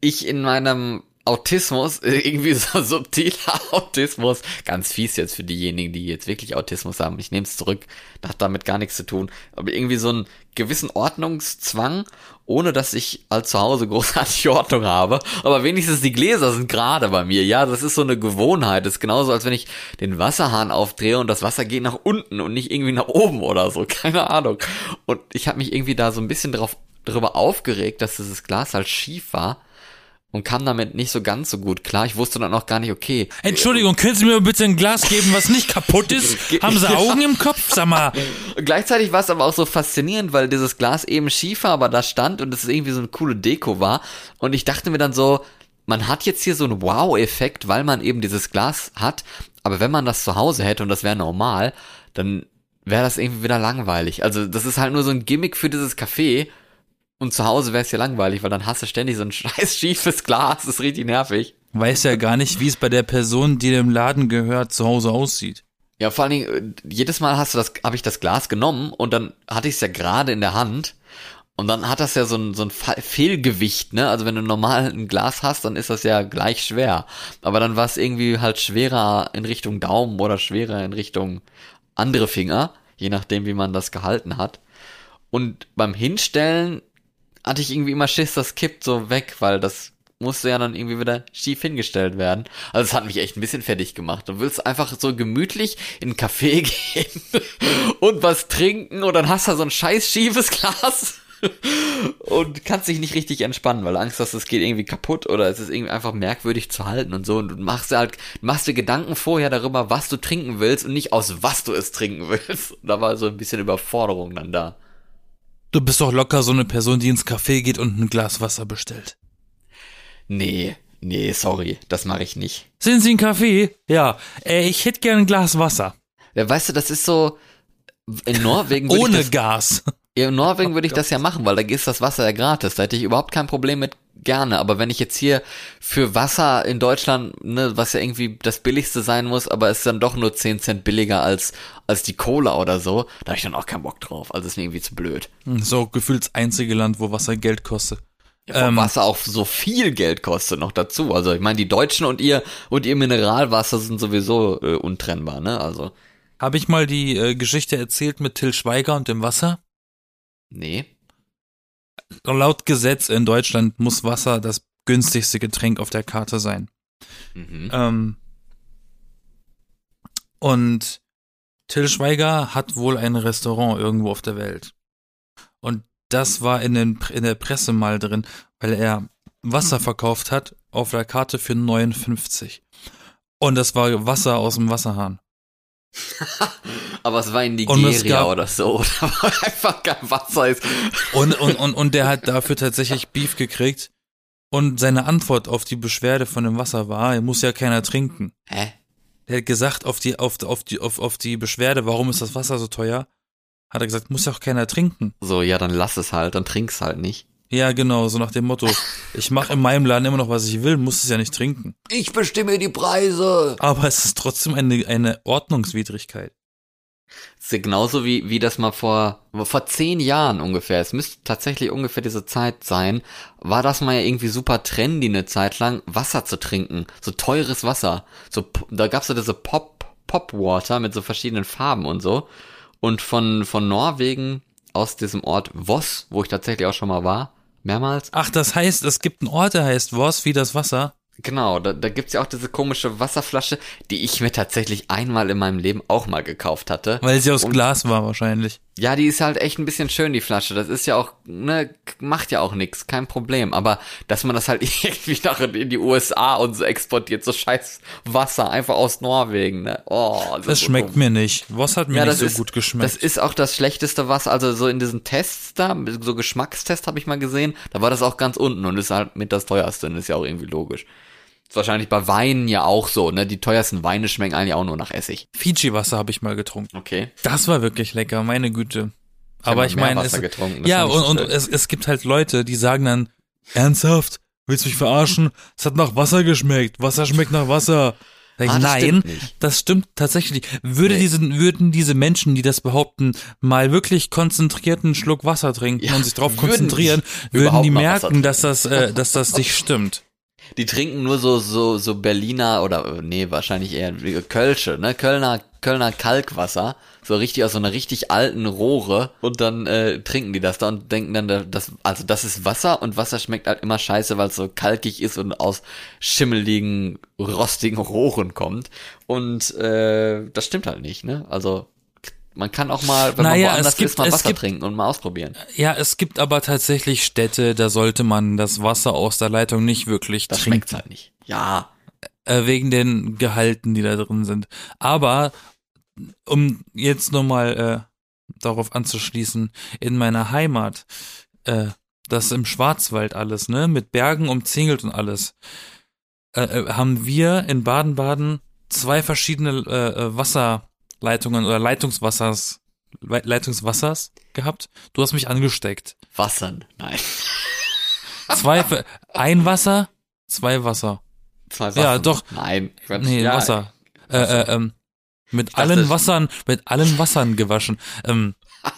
ich in meinem Autismus, irgendwie so subtiler Autismus, ganz fies jetzt für diejenigen, die jetzt wirklich Autismus haben, ich nehme es zurück, hat damit gar nichts zu tun, aber irgendwie so einen gewissen Ordnungszwang, ohne dass ich als zu Hause großartige Ordnung habe, aber wenigstens die Gläser sind gerade bei mir, ja, das ist so eine Gewohnheit, das ist genauso, als wenn ich den Wasserhahn aufdrehe und das Wasser geht nach unten und nicht irgendwie nach oben oder so, keine Ahnung. Und ich habe mich irgendwie da so ein bisschen drauf, darüber aufgeregt, dass dieses Glas halt schief war und kam damit nicht so ganz so gut klar. Ich wusste dann auch gar nicht, okay. Entschuldigung, können Sie mir bitte ein Glas geben, was nicht kaputt ist? Haben Sie Augen im Kopf? Sag mal. Und Gleichzeitig war es aber auch so faszinierend, weil dieses Glas eben schief war, aber da stand und es irgendwie so eine coole Deko war. Und ich dachte mir dann so, man hat jetzt hier so einen Wow-Effekt, weil man eben dieses Glas hat. Aber wenn man das zu Hause hätte und das wäre normal, dann wäre das irgendwie wieder langweilig. Also das ist halt nur so ein Gimmick für dieses Café. Und zu Hause wäre es ja langweilig, weil dann hast du ständig so ein scheiß schiefes Glas. Das ist richtig nervig. Weiß ja gar nicht, wie es bei der Person, die dem Laden gehört, zu Hause aussieht. Ja, vor allen Dingen, äh, jedes Mal hast du das, habe ich das Glas genommen und dann hatte ich es ja gerade in der Hand. Und dann hat das ja so ein, so ein Fehlgewicht, ne? Also wenn du normal ein Glas hast, dann ist das ja gleich schwer. Aber dann war es irgendwie halt schwerer in Richtung Daumen oder schwerer in Richtung andere Finger, je nachdem, wie man das gehalten hat. Und beim Hinstellen hatte ich irgendwie immer Schiss, das kippt so weg, weil das musste ja dann irgendwie wieder schief hingestellt werden. Also es hat mich echt ein bisschen fertig gemacht. Du willst einfach so gemütlich in einen Café gehen und was trinken und dann hast du so ein scheiß schiefes Glas und kannst dich nicht richtig entspannen, weil Angst hast, es geht irgendwie kaputt oder es ist irgendwie einfach merkwürdig zu halten und so und du machst dir halt, machst dir Gedanken vorher darüber, was du trinken willst und nicht aus was du es trinken willst. Da war so ein bisschen Überforderung dann da. Du bist doch locker so eine Person, die ins Café geht und ein Glas Wasser bestellt. Nee, nee, sorry, das mache ich nicht. Sind Sie ein Kaffee? Ja. Äh, ich hätte gern ein Glas Wasser. Ja, weißt du, das ist so, in Norwegen Ohne ich das, Gas. Ja, in Norwegen würde ich das ja machen, weil da ist das Wasser ja gratis. Da hätte ich überhaupt kein Problem mit gerne. Aber wenn ich jetzt hier für Wasser in Deutschland, ne, was ja irgendwie das billigste sein muss, aber ist dann doch nur 10 Cent billiger als, als die Cola oder so, da habe ich dann auch keinen Bock drauf. Also ist mir irgendwie zu blöd. So gefühlt das einzige Land, wo Wasser Geld kostet. Ja, Ähm. Wasser auch so viel Geld kostet noch dazu. Also ich meine, die Deutschen und ihr und ihr Mineralwasser sind sowieso äh, untrennbar, ne? Also, Habe ich mal die äh, Geschichte erzählt mit Till Schweiger und dem Wasser? Nee. Laut Gesetz in Deutschland muss Wasser das günstigste Getränk auf der Karte sein. Mhm. Ähm, und Till Schweiger hat wohl ein Restaurant irgendwo auf der Welt. Und das war in, den, in der Presse mal drin, weil er Wasser verkauft hat auf der Karte für 59. Und das war Wasser aus dem Wasserhahn. Aber es war in Nigeria gab- oder so, da war einfach kein Wasser ist. Und, und, und, und der hat dafür tatsächlich Beef gekriegt. Und seine Antwort auf die Beschwerde von dem Wasser war, er muss ja keiner trinken. Hä? Er hat gesagt, auf die, auf, auf die, auf, auf die Beschwerde, warum ist das Wasser so teuer, hat er gesagt, muss ja auch keiner trinken. So, ja, dann lass es halt, dann trink's halt nicht. Ja, genau, so nach dem Motto, ich mache in meinem Laden immer noch, was ich will, muss es ja nicht trinken. Ich bestimme die Preise. Aber es ist trotzdem eine, eine Ordnungswidrigkeit. Das ist ja genauso wie, wie das mal vor, vor zehn Jahren ungefähr, es müsste tatsächlich ungefähr diese Zeit sein, war das mal ja irgendwie super trendy eine Zeit lang, Wasser zu trinken. So teures Wasser. So, da gab's so diese Pop, Pop Water mit so verschiedenen Farben und so. Und von, von Norwegen aus diesem Ort Voss, wo ich tatsächlich auch schon mal war, mehrmals, Ach, das heißt, es gibt einen Ort, der heißt Voss wie das Wasser. Genau, da, da gibt's ja auch diese komische Wasserflasche, die ich mir tatsächlich einmal in meinem Leben auch mal gekauft hatte. Weil sie aus Und- Glas war wahrscheinlich. Ja, die ist halt echt ein bisschen schön, die Flasche. Das ist ja auch, ne, macht ja auch nix, kein Problem. Aber dass man das halt irgendwie nach in die USA und so exportiert, so scheiß Wasser, einfach aus Norwegen, ne? Oh, Das so schmeckt dumm. mir nicht. Voss hat mir Ja, nicht das so ist, gut geschmeckt. Das ist auch das schlechteste Wasser. Also so in diesen Tests da, so Geschmackstest habe ich mal gesehen, da war das auch ganz unten und ist halt mit das teuerste. Und ist ja auch irgendwie logisch. Ist wahrscheinlich bei Weinen ja auch so, ne? Die teuersten Weine schmecken eigentlich auch nur nach Essig. Fiji-Wasser habe ich mal getrunken. Okay. Das war wirklich lecker, meine Güte. hab Aber ich meine, es, ja, und, und es, es gibt halt Leute, die sagen dann, ernsthaft, willst du mich verarschen? Es hat nach Wasser geschmeckt. Wasser schmeckt nach Wasser. Ich, Ah, das nein, stimmt das stimmt tatsächlich. Würde Nee. diesen, würden diese Menschen, die das behaupten, mal wirklich konzentrierten Schluck Wasser trinken Ja, und sich darauf konzentrieren, würden die merken, dass das, äh, dass das nicht stimmt. Die trinken nur so, so, so Berliner oder, nee, wahrscheinlich eher Kölsche, ne? Kölner, Kölner Kalkwasser. So richtig aus so einer richtig alten Rohre. Und dann, äh, trinken die das da und denken dann, da- das, also das ist Wasser und Wasser schmeckt halt immer scheiße, weil es so kalkig ist und aus schimmeligen, rostigen Rohren kommt. Und, äh, das stimmt halt nicht, ne? Also, man kann auch mal, wenn Naja, man es woanders gibt- ist, mal es Wasser gibt- trinken und mal ausprobieren. Ja, es gibt aber tatsächlich Städte, da sollte man das Wasser aus der Leitung nicht wirklich Das trinken. schmeckt's halt nicht. Ja. äh, wegen den Gehalten, die da drin sind. Aber um jetzt nochmal äh, darauf anzuschließen, in meiner Heimat, äh, das im Schwarzwald alles, ne, mit Bergen umzingelt und alles, äh, äh, haben wir in Baden-Baden zwei verschiedene äh, äh, Wasserleitungen oder Leitungswassers, Le- Leitungswassers gehabt. Du hast mich angesteckt. Wassern. Nein. Zwei, ein Wasser, zwei Wasser. Zwei Ja, Wassen. doch. Nein. Quatsch. Nee, ja, Wasser. Äh, äh, ähm, mit dachte, allen Wassern, mit allen Wassern gewaschen. Ähm,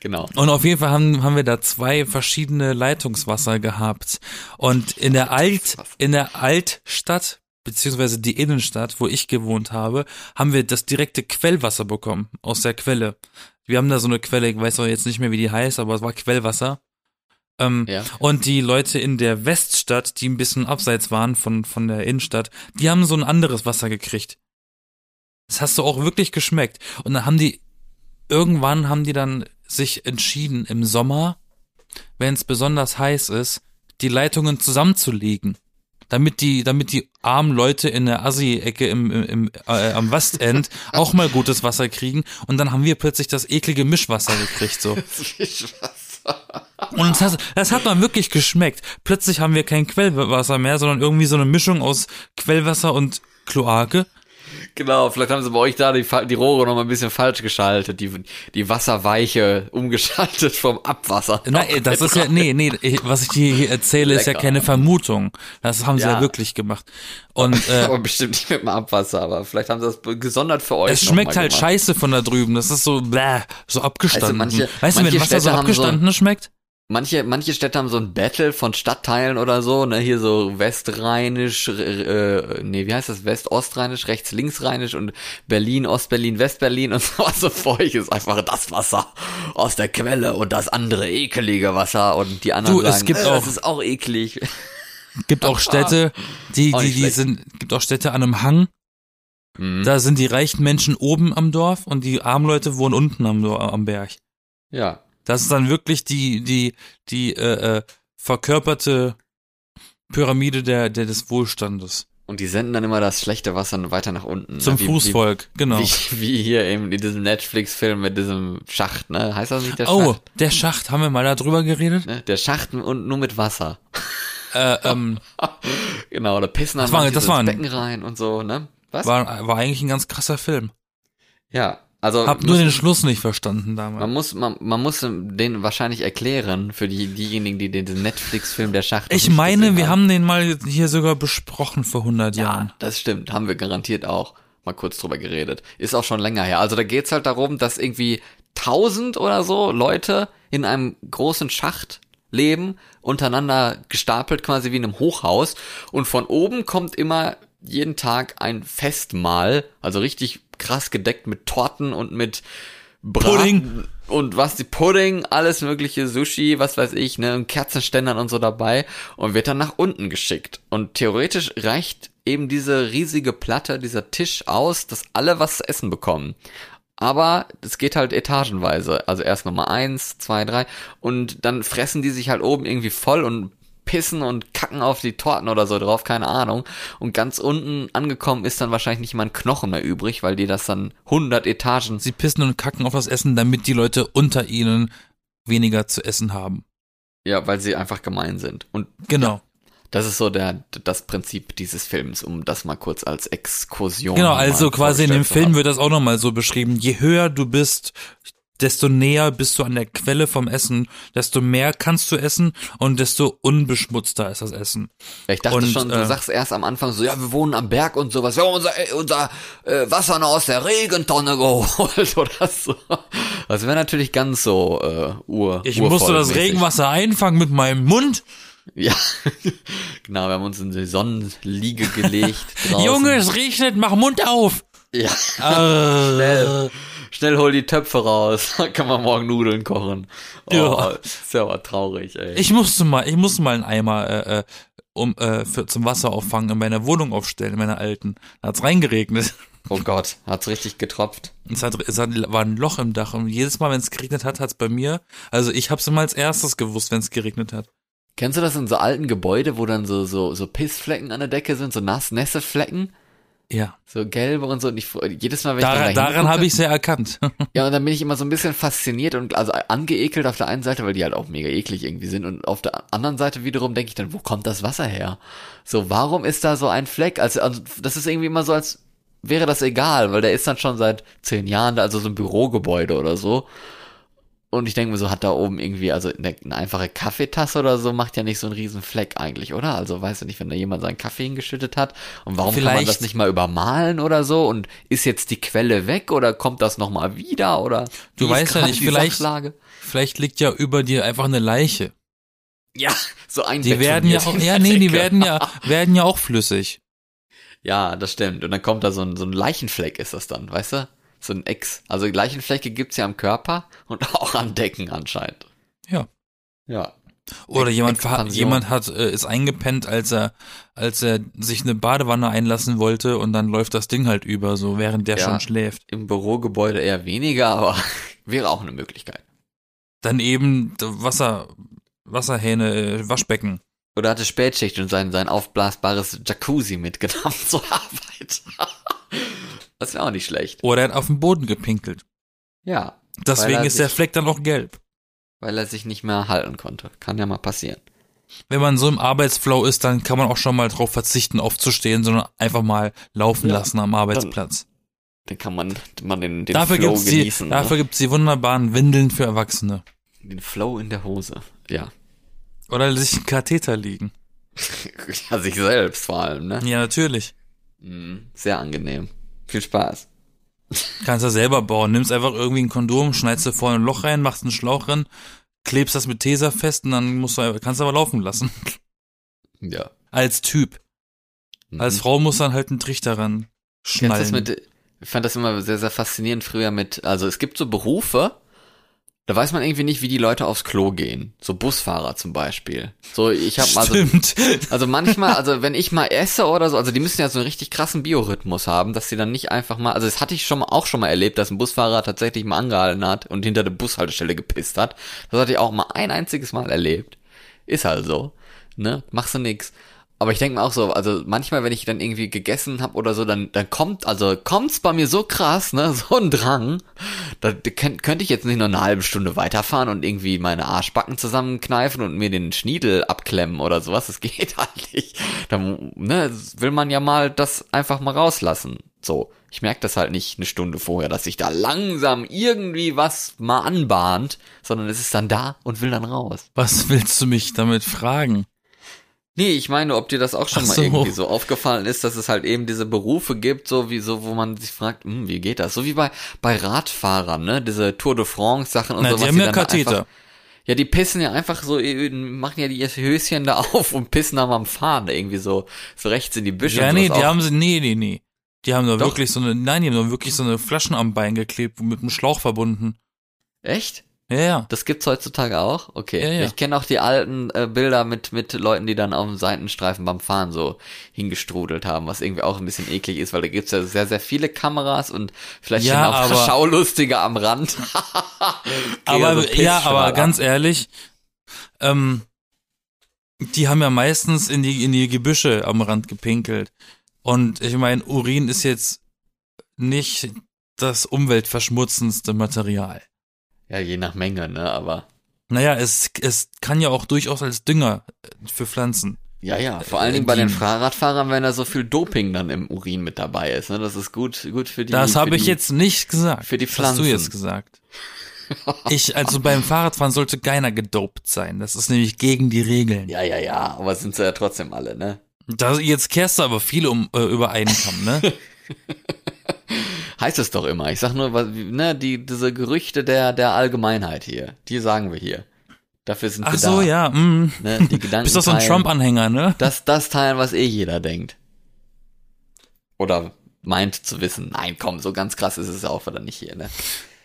Genau. und auf jeden Fall haben, haben wir da zwei verschiedene Leitungswasser gehabt. Und in der Alt, in der Altstadt, beziehungsweise die Innenstadt, wo ich gewohnt habe, haben wir das direkte Quellwasser bekommen, aus der Quelle. Wir haben da so eine Quelle, ich weiß auch jetzt nicht mehr, wie die heißt, aber es war Quellwasser. Ähm, Ja. und die Leute in der Weststadt, die ein bisschen abseits waren von, von der Innenstadt, die haben so ein anderes Wasser gekriegt. Das hast du auch wirklich geschmeckt. Und dann haben die, irgendwann haben die dann sich entschieden, im Sommer, wenn es besonders heiß ist, die Leitungen zusammenzulegen. Damit die, damit die armen Leute in der Assi-Ecke im, im, im, äh, am Westend auch mal gutes Wasser kriegen. Und dann haben wir plötzlich das eklige Mischwasser gekriegt, so. Und das hat, das hat man wirklich geschmeckt. Plötzlich haben wir kein Quellwasser mehr, sondern irgendwie so eine Mischung aus Quellwasser und Kloake. Genau, vielleicht haben sie bei euch da die, die Rohre noch mal ein bisschen falsch geschaltet, die, die Wasserweiche umgeschaltet vom Abwasser. Nein, das ist ja, nee, nee, was ich dir hier erzähle, ist ja Lecker. keine Vermutung. Das haben sie ja, Ja. wirklich gemacht. Und aber äh, bestimmt nicht mit dem Abwasser, aber vielleicht haben sie das gesondert für euch. es schmeckt halt gemacht. scheiße von da drüben. Das ist so, bläh, so abgestanden. manche- weißt du, wenn manche Wasser so Städte so- abgestanden schmeckt? Manche, manche Städte haben so ein Battle von Stadtteilen oder so, ne, hier so westrheinisch, äh, nee, wie heißt das, west-ostrheinisch, rechts-linksrheinisch und Berlin, Ostberlin, Westberlin und so, also für euch ist einfach das Wasser aus der Quelle und das andere ekelige Wasser und die anderen Du, es sagen, gibt äh, auch- das ist auch eklig. Gibt auch Städte, die, die, die sind, gibt auch Städte an einem Hang. Mhm. Da sind die reichen Menschen oben am Dorf und die armen Leute wohnen unten am, am Berg. Ja. Das ist dann wirklich die, die, die äh, äh, verkörperte Pyramide der, der des Wohlstandes. Und die senden dann immer das schlechte Wasser weiter nach unten. Zum ne? wie, Fußvolk, genau. Wie, wie, wie hier eben in diesem Netflix-Film mit diesem Schacht, ne? Heißt das nicht der oh, Schacht? der Schacht, haben wir mal da drüber geredet? Ne? Der Schacht und nur mit Wasser. Äh, ähm, Genau, da pissen dann Das war- das war ein- Becken rein und so, ne? Was? war, war eigentlich ein ganz krasser Film. ja, also Hab nur den Schluss nicht verstanden damals. man muss man, man muss den wahrscheinlich erklären für die diejenigen, die den Netflix-Film der Schacht. Ich meine, wir haben den mal hier sogar besprochen vor 100 Jahren. Ja, das stimmt, haben wir garantiert auch mal kurz drüber geredet. Ist auch schon länger her. Also da geht's halt darum, dass irgendwie tausend oder so Leute in einem großen Schacht leben, untereinander gestapelt quasi wie in einem Hochhaus und von oben kommt immer jeden Tag ein Festmahl, also richtig krass gedeckt mit Torten und mit Braten Pudding. und was die Pudding, alles mögliche Sushi, was weiß ich, ne, und Kerzenständern und so dabei und wird dann nach unten geschickt. Und theoretisch reicht eben diese riesige Platte, dieser Tisch aus, dass alle was zu essen bekommen. Aber es geht halt etagenweise. Also erst Nummer eins, zwei, drei. Und dann fressen die sich halt oben irgendwie voll und pissen und kacken auf die Torten oder so drauf, keine Ahnung. Und ganz unten angekommen ist dann wahrscheinlich nicht mal ein Knochen mehr übrig, weil die das dann 100 Etagen Sie pissen und kacken auf das Essen, damit die Leute unter ihnen weniger zu essen haben. Ja, weil sie einfach gemein sind. Und Genau. das ist so der, das Prinzip dieses Films, um das mal kurz als Exkursion. Genau, also quasi in dem Film wird das auch nochmal so beschrieben. Je höher du bist, desto näher bist du an der Quelle vom Essen, desto mehr kannst du essen und desto unbeschmutzter ist das Essen. Ja, ich dachte und, schon, du äh, sagst erst am Anfang so, ja, wir wohnen am Berg und sowas. Wir haben unser, äh, unser äh, Wasser noch aus der Regentonne geholt oder so. Das wäre natürlich ganz so äh, ur Ich musste das. Regenwasser einfangen mit meinem Mund. Ja, genau, wir haben uns in die Sonnenliege gelegt. Junge, es regnet, mach Mund auf. Ja, Äh, schnell, schnell hol die Töpfe raus. Dann kann man morgen Nudeln kochen. Oh, Ja. ist ja aber traurig, ey. Ich musste mal, ich musste mal einen Eimer äh, äh, um äh, für, zum Wasser auffangen in meiner Wohnung aufstellen, in meiner alten. Da hat's reingeregnet. oh Gott, hat's richtig getropft. Es, hat, es hat, war ein Loch im Dach und jedes Mal, wenn es geregnet hat, hat's bei mir. Also ich hab's immer als erstes gewusst, wenn es geregnet hat. Kennst du das in so alten Gebäude, wo dann so, so, so Pissflecken an der Decke sind, so nass, nässe Flecken? Ja. So gelbe und so. Und ich, jedes Mal, wenn Daran, ich da daran habe ich sehr erkannt. Ja, und dann bin ich immer so ein bisschen fasziniert und also angeekelt auf der einen Seite, weil die halt auch mega eklig irgendwie sind. Und auf der anderen Seite wiederum denke ich dann, wo kommt das Wasser her? So, warum ist da so ein Fleck? Also, also das ist irgendwie immer so, als wäre das egal, weil der ist dann schon seit zehn Jahren da, also so ein Bürogebäude oder so. Und ich denke mir so, hat da oben irgendwie, also eine, eine einfache Kaffeetasse oder so macht ja nicht so einen riesen Fleck eigentlich, oder? Also weißt du nicht, wenn da jemand seinen Kaffee hingeschüttet hat. Und warum kann man Vielleicht- das nicht mal übermalen oder so? Und ist jetzt die Quelle weg oder kommt das nochmal wieder? Oder Du weißt ja nicht, die vielleicht- Sachlage? Vielleicht liegt ja über dir einfach eine Leiche. Ja, so ein Die werden ja auch, ja, nee, die werden ja, werden ja auch flüssig. Ja, das stimmt. Und dann kommt da so ein, so ein Leichenfleck ist das dann, weißt du? So ein Ex. Also Leichenflecke gibt's ja am Körper und auch an Decken anscheinend. Ja. Ja. Oder Ex- jemand, jemand hat, äh, ist eingepennt, als er, als er sich eine Badewanne einlassen wollte und dann läuft das Ding halt über, so während der Ja. schon schläft. Im Bürogebäude eher weniger, aber wäre auch eine Möglichkeit. Dann eben Wasser, Wasserhähne, äh, Waschbecken. Oder hatte Spätschicht und sein, sein aufblasbares Jacuzzi mitgenommen zur Arbeit. das wäre auch nicht schlecht. Oder er hat auf den Boden gepinkelt. Ja. Deswegen ist der sich- Fleck dann auch gelb. Weil er sich nicht mehr halten konnte. Kann ja mal passieren. Wenn man so im Arbeitsflow ist, dann kann man auch schon mal drauf verzichten, aufzustehen, sondern einfach mal laufen Ja, lassen am Arbeitsplatz. Dann kann man, man den, den dafür Flow gibt's die, genießen. dafür ne? gibt's die wunderbaren Windeln für Erwachsene. Den Flow in der Hose. Ja. Oder sich einen Katheter liegen. ja, sich selbst vor allem, ne? Ja, natürlich. Mhm. Sehr angenehm. Viel Spaß. Kannst du selber bauen. Nimmst einfach irgendwie ein Kondom, schneidest du vorne ein Loch rein, machst einen Schlauch rein, klebst das mit Tesa fest und dann musst du, kannst du aber laufen lassen. Ja. Als Typ. Mhm. Als Frau muss dann halt ein Trichter ran schnallen. mit, ich fand das immer sehr, sehr faszinierend früher mit, also es gibt so Berufe, Da weiß man irgendwie nicht, wie die Leute aufs Klo gehen. So Busfahrer zum Beispiel. So, ich habe also, Stimmt. also manchmal, also wenn ich mal esse oder so, also die müssen ja so einen richtig krassen Biorhythmus haben, dass sie dann nicht einfach mal, also das hatte ich schon mal, auch schon mal erlebt, dass ein Busfahrer tatsächlich mal angehalten hat und hinter der Bushaltestelle gepisst hat. Das hatte ich auch mal ein einziges Mal erlebt. Ist halt so, ne? Machst du nix. Aber ich denke mir auch so, also manchmal, wenn ich dann irgendwie gegessen habe oder so, dann, dann kommt, also kommt's bei mir so krass, ne, so ein Drang, da könnt, könnte ich jetzt nicht nur eine halbe Stunde weiterfahren und irgendwie meine Arschbacken zusammenkneifen und mir den Schniedel abklemmen oder sowas, das geht halt nicht. Dann, ne, will man ja mal das einfach mal rauslassen. So, ich merke das halt nicht eine Stunde vorher, dass sich da langsam irgendwie was mal anbahnt, sondern es ist dann da und will dann raus. Was willst du mich damit fragen? Nee, ich meine, ob dir das auch schon Ach mal so. irgendwie so aufgefallen ist, dass es halt eben diese Berufe gibt, so wie so, wo man sich fragt, hm, wie geht das? So wie bei, bei Radfahrern, ne? Diese Tour de France Sachen und Na, sowas. die haben dann da Katheter. Einfach, ja, die pissen ja einfach so, äh, machen ja die Höschen da auf und pissen dann am Fahren irgendwie so, so rechts in die Büsche. Ja, nee, die auch. haben sie, nee, nee, nee. Die haben da Doch. wirklich so eine, nein, die haben da wirklich so eine Flaschen am Bein geklebt und mit einem Schlauch verbunden. Echt? Ja, ja. Das gibt's heutzutage auch? Okay. Ja, ja. Ich kenne auch die alten äh, Bilder mit, mit Leuten, die dann auf dem Seitenstreifen beim Fahren so hingestrudelt haben, was irgendwie auch ein bisschen eklig ist, weil da gibt's ja sehr, sehr viele Kameras und vielleicht Ja, auch aber- Schaulustige am Rand. Aber, so ja, aber ab. ganz ehrlich, ähm, die haben ja meistens in die, in die Gebüsche am Rand gepinkelt. Und ich meine, Urin ist jetzt nicht das umweltverschmutzendste Material. Ja, je nach Menge, ne, aber. Naja, es, es kann ja auch durchaus als Dünger äh, für Pflanzen. Ja, ja, vor allen Dingen bei den die- Fahrradfahrern, wenn da so viel Doping dann im Urin mit dabei ist, ne, das ist gut, gut für die. Das habe ich die- jetzt nicht gesagt. für die Pflanzen. Hast du jetzt gesagt. Ich, also beim Fahrradfahren sollte keiner gedopt sein. Das ist nämlich gegen die Regeln. Ja, ja, ja, aber sind sie ja trotzdem alle, ne? Da, jetzt kehrst du aber viel um, äh, über einen Kamm, ne? Heißt es doch immer. Ich sag nur, was, ne, die, diese Gerüchte der, der Allgemeinheit hier, die sagen wir hier. Dafür sind Ach wir so, da. ja. Mm. Ne, die Gedanken Bist doch so ein. Trump-Anhänger, ne? Das, das teilen, was eh jeder denkt. Oder meint zu wissen. Nein, komm, so ganz krass ist es auch wieder nicht hier, ne?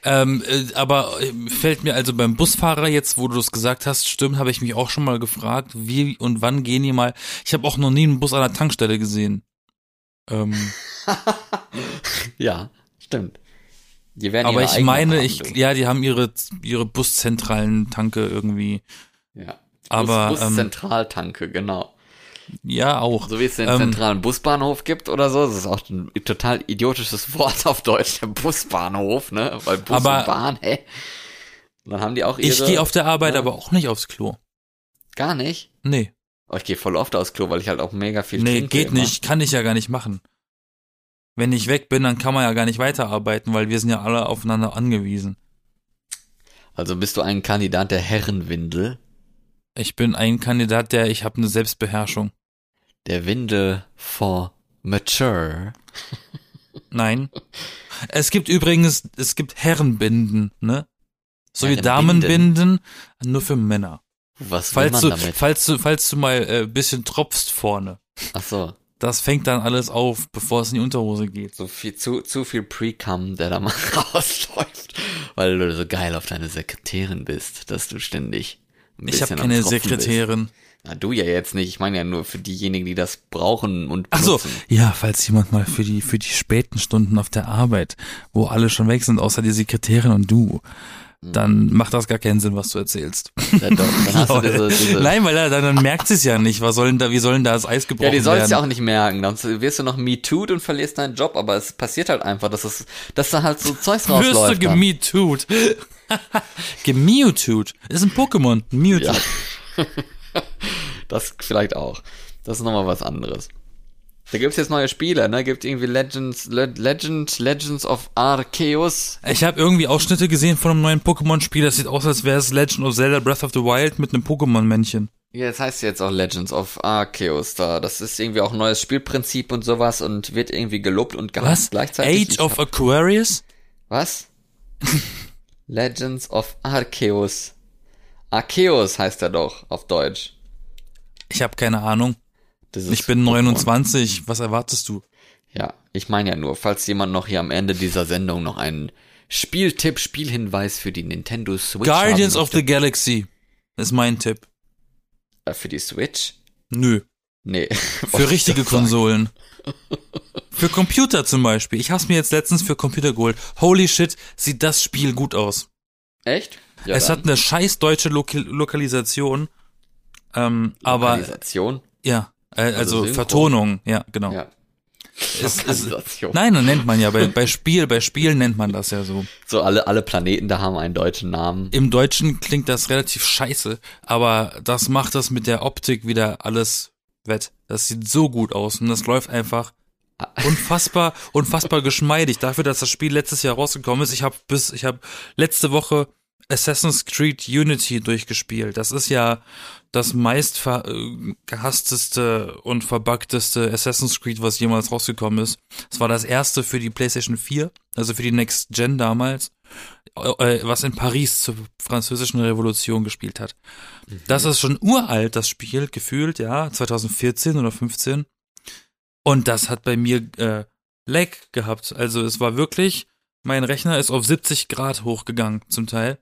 Ähm, äh, aber äh, fällt mir also beim Busfahrer jetzt, wo du es gesagt hast, stimmt, habe ich mich auch schon mal gefragt, wie und wann gehen die mal. Ich habe auch noch nie einen Bus an der Tankstelle gesehen. Ähm, Ja, stimmt. Die werden aber ich meine, ich ja, die haben ihre ihre buszentralen Tanke irgendwie. ja. aber, Bus, ähm, Buszentraltanke, genau. Ja, auch. So wie es den ähm, zentralen Busbahnhof gibt oder so. Das ist auch ein total idiotisches Wort auf Deutsch, der Busbahnhof, ne? Weil Bus Aber- und Bahn, hä? Und dann haben die auch ihre... Ich gehe auf der Arbeit ja. aber auch nicht aufs Klo. Gar nicht? Nee, Oh, ich gehe voll oft aufs Klo, weil ich halt auch mega viel nee, trinke. geht immer. nicht, kann ich ja gar nicht machen. Wenn ich weg bin, dann kann man ja gar nicht weiterarbeiten, weil wir sind ja alle aufeinander angewiesen. Also bist du ein Kandidat der Herrenwindel? Ich bin ein Kandidat, der ich habe eine Selbstbeherrschung. Der Windel for Mature? Nein. Es gibt übrigens, es gibt Herrenbinden, ne? So wie? Damenbinden, nur für Männer. Was will Falls man du, damit? falls du, falls du mal äh, bisschen tropfst vorne, Ach so, das fängt dann alles auf, bevor es in die Unterhose geht. so viel, zu, zu viel Pre-Cum, der da mal rausläuft, weil du so geil auf deine Sekretärin bist, dass du ständig ein Ich habe keine Sekretärin. Bist. Na, du ja jetzt nicht, ich meine ja nur für diejenigen, die das brauchen und Ach so, benutzen. ja, falls jemand mal für die für die späten Stunden auf der Arbeit, wo alle schon weg sind, außer die Sekretärin und du. Dann macht das gar keinen Sinn, was du erzählst. Ja, doch, dann hast du diese, diese Nein, weil dann, dann merkt sie es ja nicht. Was sollen da, wie sollen da das Eis gebrochen Ja, die sollst werden? ja auch nicht merken. Dann wirst du noch me too'd und verlierst deinen Job, aber es passiert halt einfach, dass es, dass da halt so Zeugs Wirst du rausläuft. gemewtwo't. Gemewtwo't. Ist ein Pokémon. Mewtwo. Ja. Das vielleicht auch. Das ist nochmal was anderes. Da gibt's jetzt neue Spiele, ne? Gibt irgendwie Legends, Le Legend, Legends of Arceus. Ich habe irgendwie Ausschnitte gesehen von einem neuen Pokémon-Spiel. Das sieht aus, als wäre es Legend of Zelda Breath of the Wild mit einem Pokémon-Männchen. Ja, das heißt jetzt auch Legends of Arceus da. Das ist irgendwie auch ein neues Spielprinzip und sowas und wird irgendwie gelobt und gehasst Was? gleichzeitig. Age of Aquarius? Was? Legends of Arceus. Arceus heißt er doch auf Deutsch. Ich habe keine Ahnung. Das ist Ich bin Pokémon. 29. Was erwartest du? Ja, ich meine ja nur, falls jemand noch hier am Ende dieser Sendung noch einen Spieltipp, Spielhinweis für die Nintendo Switch. Guardians haben of the Galaxy ist mein Tipp. Äh, Für die Switch? Nö. Nee. Für richtige Konsolen. Für Computer zum Beispiel. Ich hab's mir jetzt letztens für Computer geholt. Holy shit, sieht das Spiel gut aus. Echt? Ja, es dann. hat eine scheiß deutsche Loki Lokalisation. Ähm, aber Lokalisation? ja, äh, also, Synchro. Vertonung, ja, genau. Ja. Es, Lokalisation. nein, dann nennt man ja bei, bei Spiel, bei Spielen nennt man das ja so. So alle, alle Planeten da haben einen deutschen Namen. Im Deutschen klingt das relativ scheiße, aber das macht das mit der Optik wieder alles wett. Das sieht so gut aus und das läuft einfach unfassbar, unfassbar geschmeidig. Dafür, dass das Spiel letztes Jahr rausgekommen ist. Ich habe bis, ich habe letzte Woche Assassin's Creed Unity durchgespielt. Das ist ja das meist äh, gehassteste und verbugteste Assassin's Creed, was jemals rausgekommen ist. Es war das erste für die PlayStation 4, also für die Next Gen damals, äh, was in Paris zur französischen Revolution gespielt hat. Das ist schon uralt, das Spiel, gefühlt, ja, 2014 oder 15. Und das hat bei mir äh, Lag gehabt. Also es war wirklich, mein Rechner ist auf 70 Grad hochgegangen zum Teil.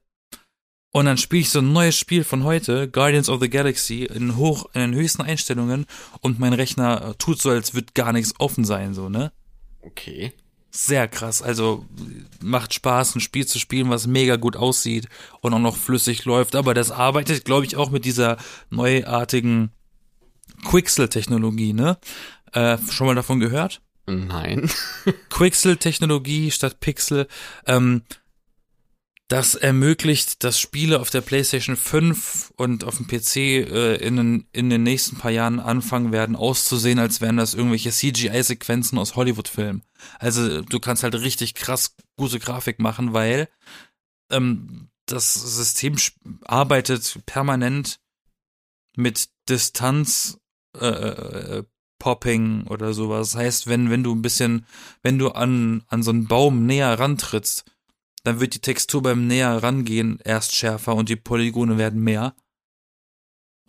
Und dann spiele ich so ein neues Spiel von heute, Guardians of the Galaxy, in hoch, in den höchsten Einstellungen und mein Rechner äh, tut so, als würde gar nichts offen sein, so, ne? Okay. Sehr krass. Also macht Spaß, ein Spiel zu spielen, was mega gut aussieht und auch noch flüssig läuft. Aber das arbeitet, glaube ich, auch mit dieser neuartigen Quixel-Technologie, ne? Äh, schon mal davon gehört? Nein. Quixel-Technologie statt Pixel. Ähm, das ermöglicht, dass Spiele auf der PlayStation 5 und auf dem PC äh, in, den, in den nächsten paar Jahren anfangen werden, auszusehen, als wären das irgendwelche CGI-Sequenzen aus Hollywood-Filmen. Also du kannst halt richtig krass gute Grafik machen, weil ähm, das System arbeitet permanent mit Distanz äh, äh, Popping oder sowas. Das heißt, wenn, wenn du ein bisschen, wenn du an, an so einen Baum näher rantrittst, dann wird die Textur beim näher rangehen erst schärfer und die Polygone werden mehr.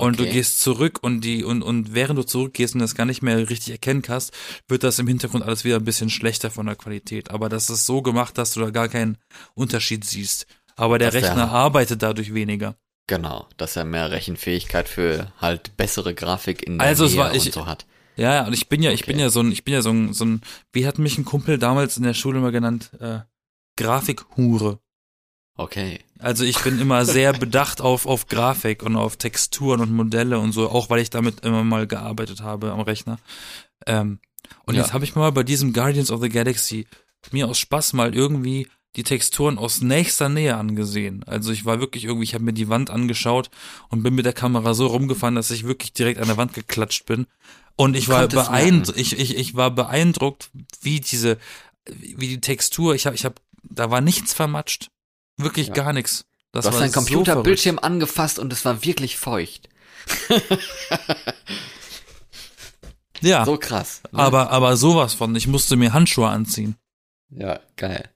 Und du Okay. gehst zurück und die, und, und während du zurückgehst und das gar nicht mehr richtig erkennen kannst, wird das im Hintergrund alles wieder ein bisschen schlechter von der Qualität. Aber das ist so gemacht, dass du da gar keinen Unterschied siehst. Aber der Das wär- Rechner arbeitet dadurch weniger. Genau, dass er mehr Rechenfähigkeit für halt bessere Grafik in der Also es Nähe war- ich- und so hat. Ja, ja, und ich bin ja, ich Okay. bin ja so ein, ich bin ja so ein, so ein, wie hat mich ein Kumpel damals in der Schule immer genannt, äh, Grafikhure. Okay. Also ich bin immer sehr bedacht auf, auf Grafik und auf Texturen und Modelle und so, auch weil ich damit immer mal gearbeitet habe am Rechner. Ähm, und Ja. jetzt habe ich mal bei diesem Guardians of the Galaxy mir aus Spaß mal irgendwie die Texturen aus nächster Nähe angesehen. Also ich war wirklich irgendwie, ich habe mir die Wand angeschaut und bin mit der Kamera so rumgefahren, dass ich wirklich direkt an der Wand geklatscht bin. Und ich war beeindruckt, ich, ich, ich war beeindruckt, wie diese, wie die Textur, ich habe, ich habe, da war nichts vermatscht. Wirklich Ja. gar nichts. Das Du hast war deinen so. Computerbildschirm angefasst und es war wirklich feucht. Ja, So krass. ne? aber, aber sowas von, ich musste mir Handschuhe anziehen. Ja, geil.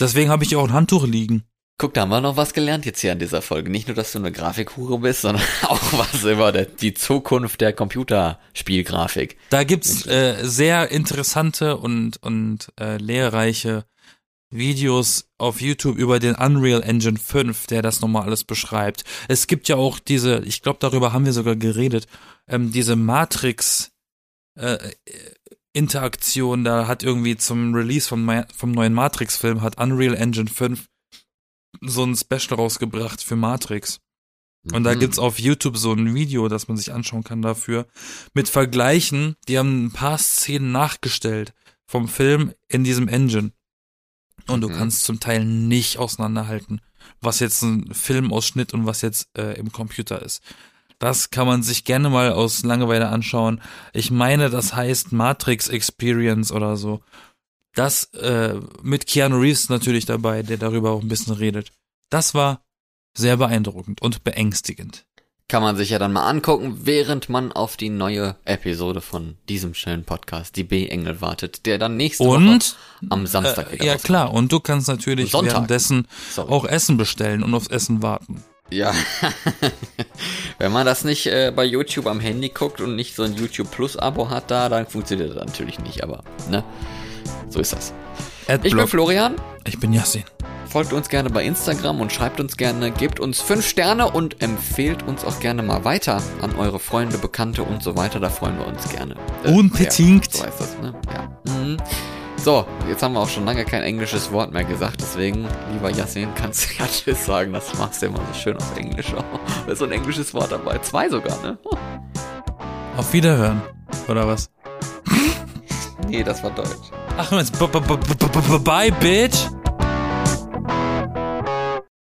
Deswegen habe ich auch ein Handtuch liegen. Guck, da haben wir noch was gelernt jetzt hier an dieser Folge. Nicht nur, dass du eine Grafikhure bist, sondern auch was über die Zukunft der Computerspielgrafik. Da gibt's äh, sehr interessante und, und äh, lehrreiche Videos auf YouTube über den Unreal Engine 5, der das nochmal alles beschreibt. Es gibt ja auch diese, ich glaube, darüber haben wir sogar geredet, ähm, diese Matrix äh, äh, Interaktion, da hat irgendwie zum Release vom, vom neuen Matrix-Film hat Unreal Engine 5 so ein Special rausgebracht für Matrix. Und da Mhm. gibt's auf YouTube so ein Video, das man sich anschauen kann dafür, mit Vergleichen. Die haben ein paar Szenen nachgestellt vom Film in diesem Engine. Und du Mhm. kannst zum Teil nicht auseinanderhalten, was jetzt ein Filmausschnitt und was jetzt äh, im Computer ist. Das kann man sich gerne mal aus Langeweile anschauen. Ich meine, das heißt Matrix Experience oder so. Das äh, mit Keanu Reeves natürlich dabei, der darüber auch ein bisschen redet. Das war sehr beeindruckend und beängstigend. Kann man sich ja dann mal angucken, während man auf die neue Episode von diesem schönen Podcast, die B-Engel, wartet, der dann nächste Woche Und am Samstag äh, wieder ja rauskommt. klar, und du kannst natürlich Sonntag. währenddessen Sorry. auch Essen bestellen und aufs Essen warten. Ja. Wenn man das nicht äh, bei YouTube am Handy guckt und nicht so ein YouTube Plus Abo hat da, dann funktioniert das natürlich nicht, aber ne? So ist das. Ich bin Adblock. Florian Ich bin Yassin. Folgt uns gerne bei Instagram und schreibt uns gerne, gebt uns 5 Sterne und empfehlt uns auch gerne mal weiter an eure Freunde, Bekannte und so weiter. Da freuen wir uns gerne. Äh, Unbedingt. Ja, so heißt das, ne? Ja. Mhm. So, jetzt haben wir auch schon lange kein englisches Wort mehr gesagt, deswegen, lieber Yassin, kannst du ja Tschüss sagen, das machst du immer so schön auf Englisch. da ist so ein englisches Wort dabei, zwei sogar, ne? Auf Wiederhören, oder was? nee, das war Deutsch. Ach, du meinst, bye, bitch?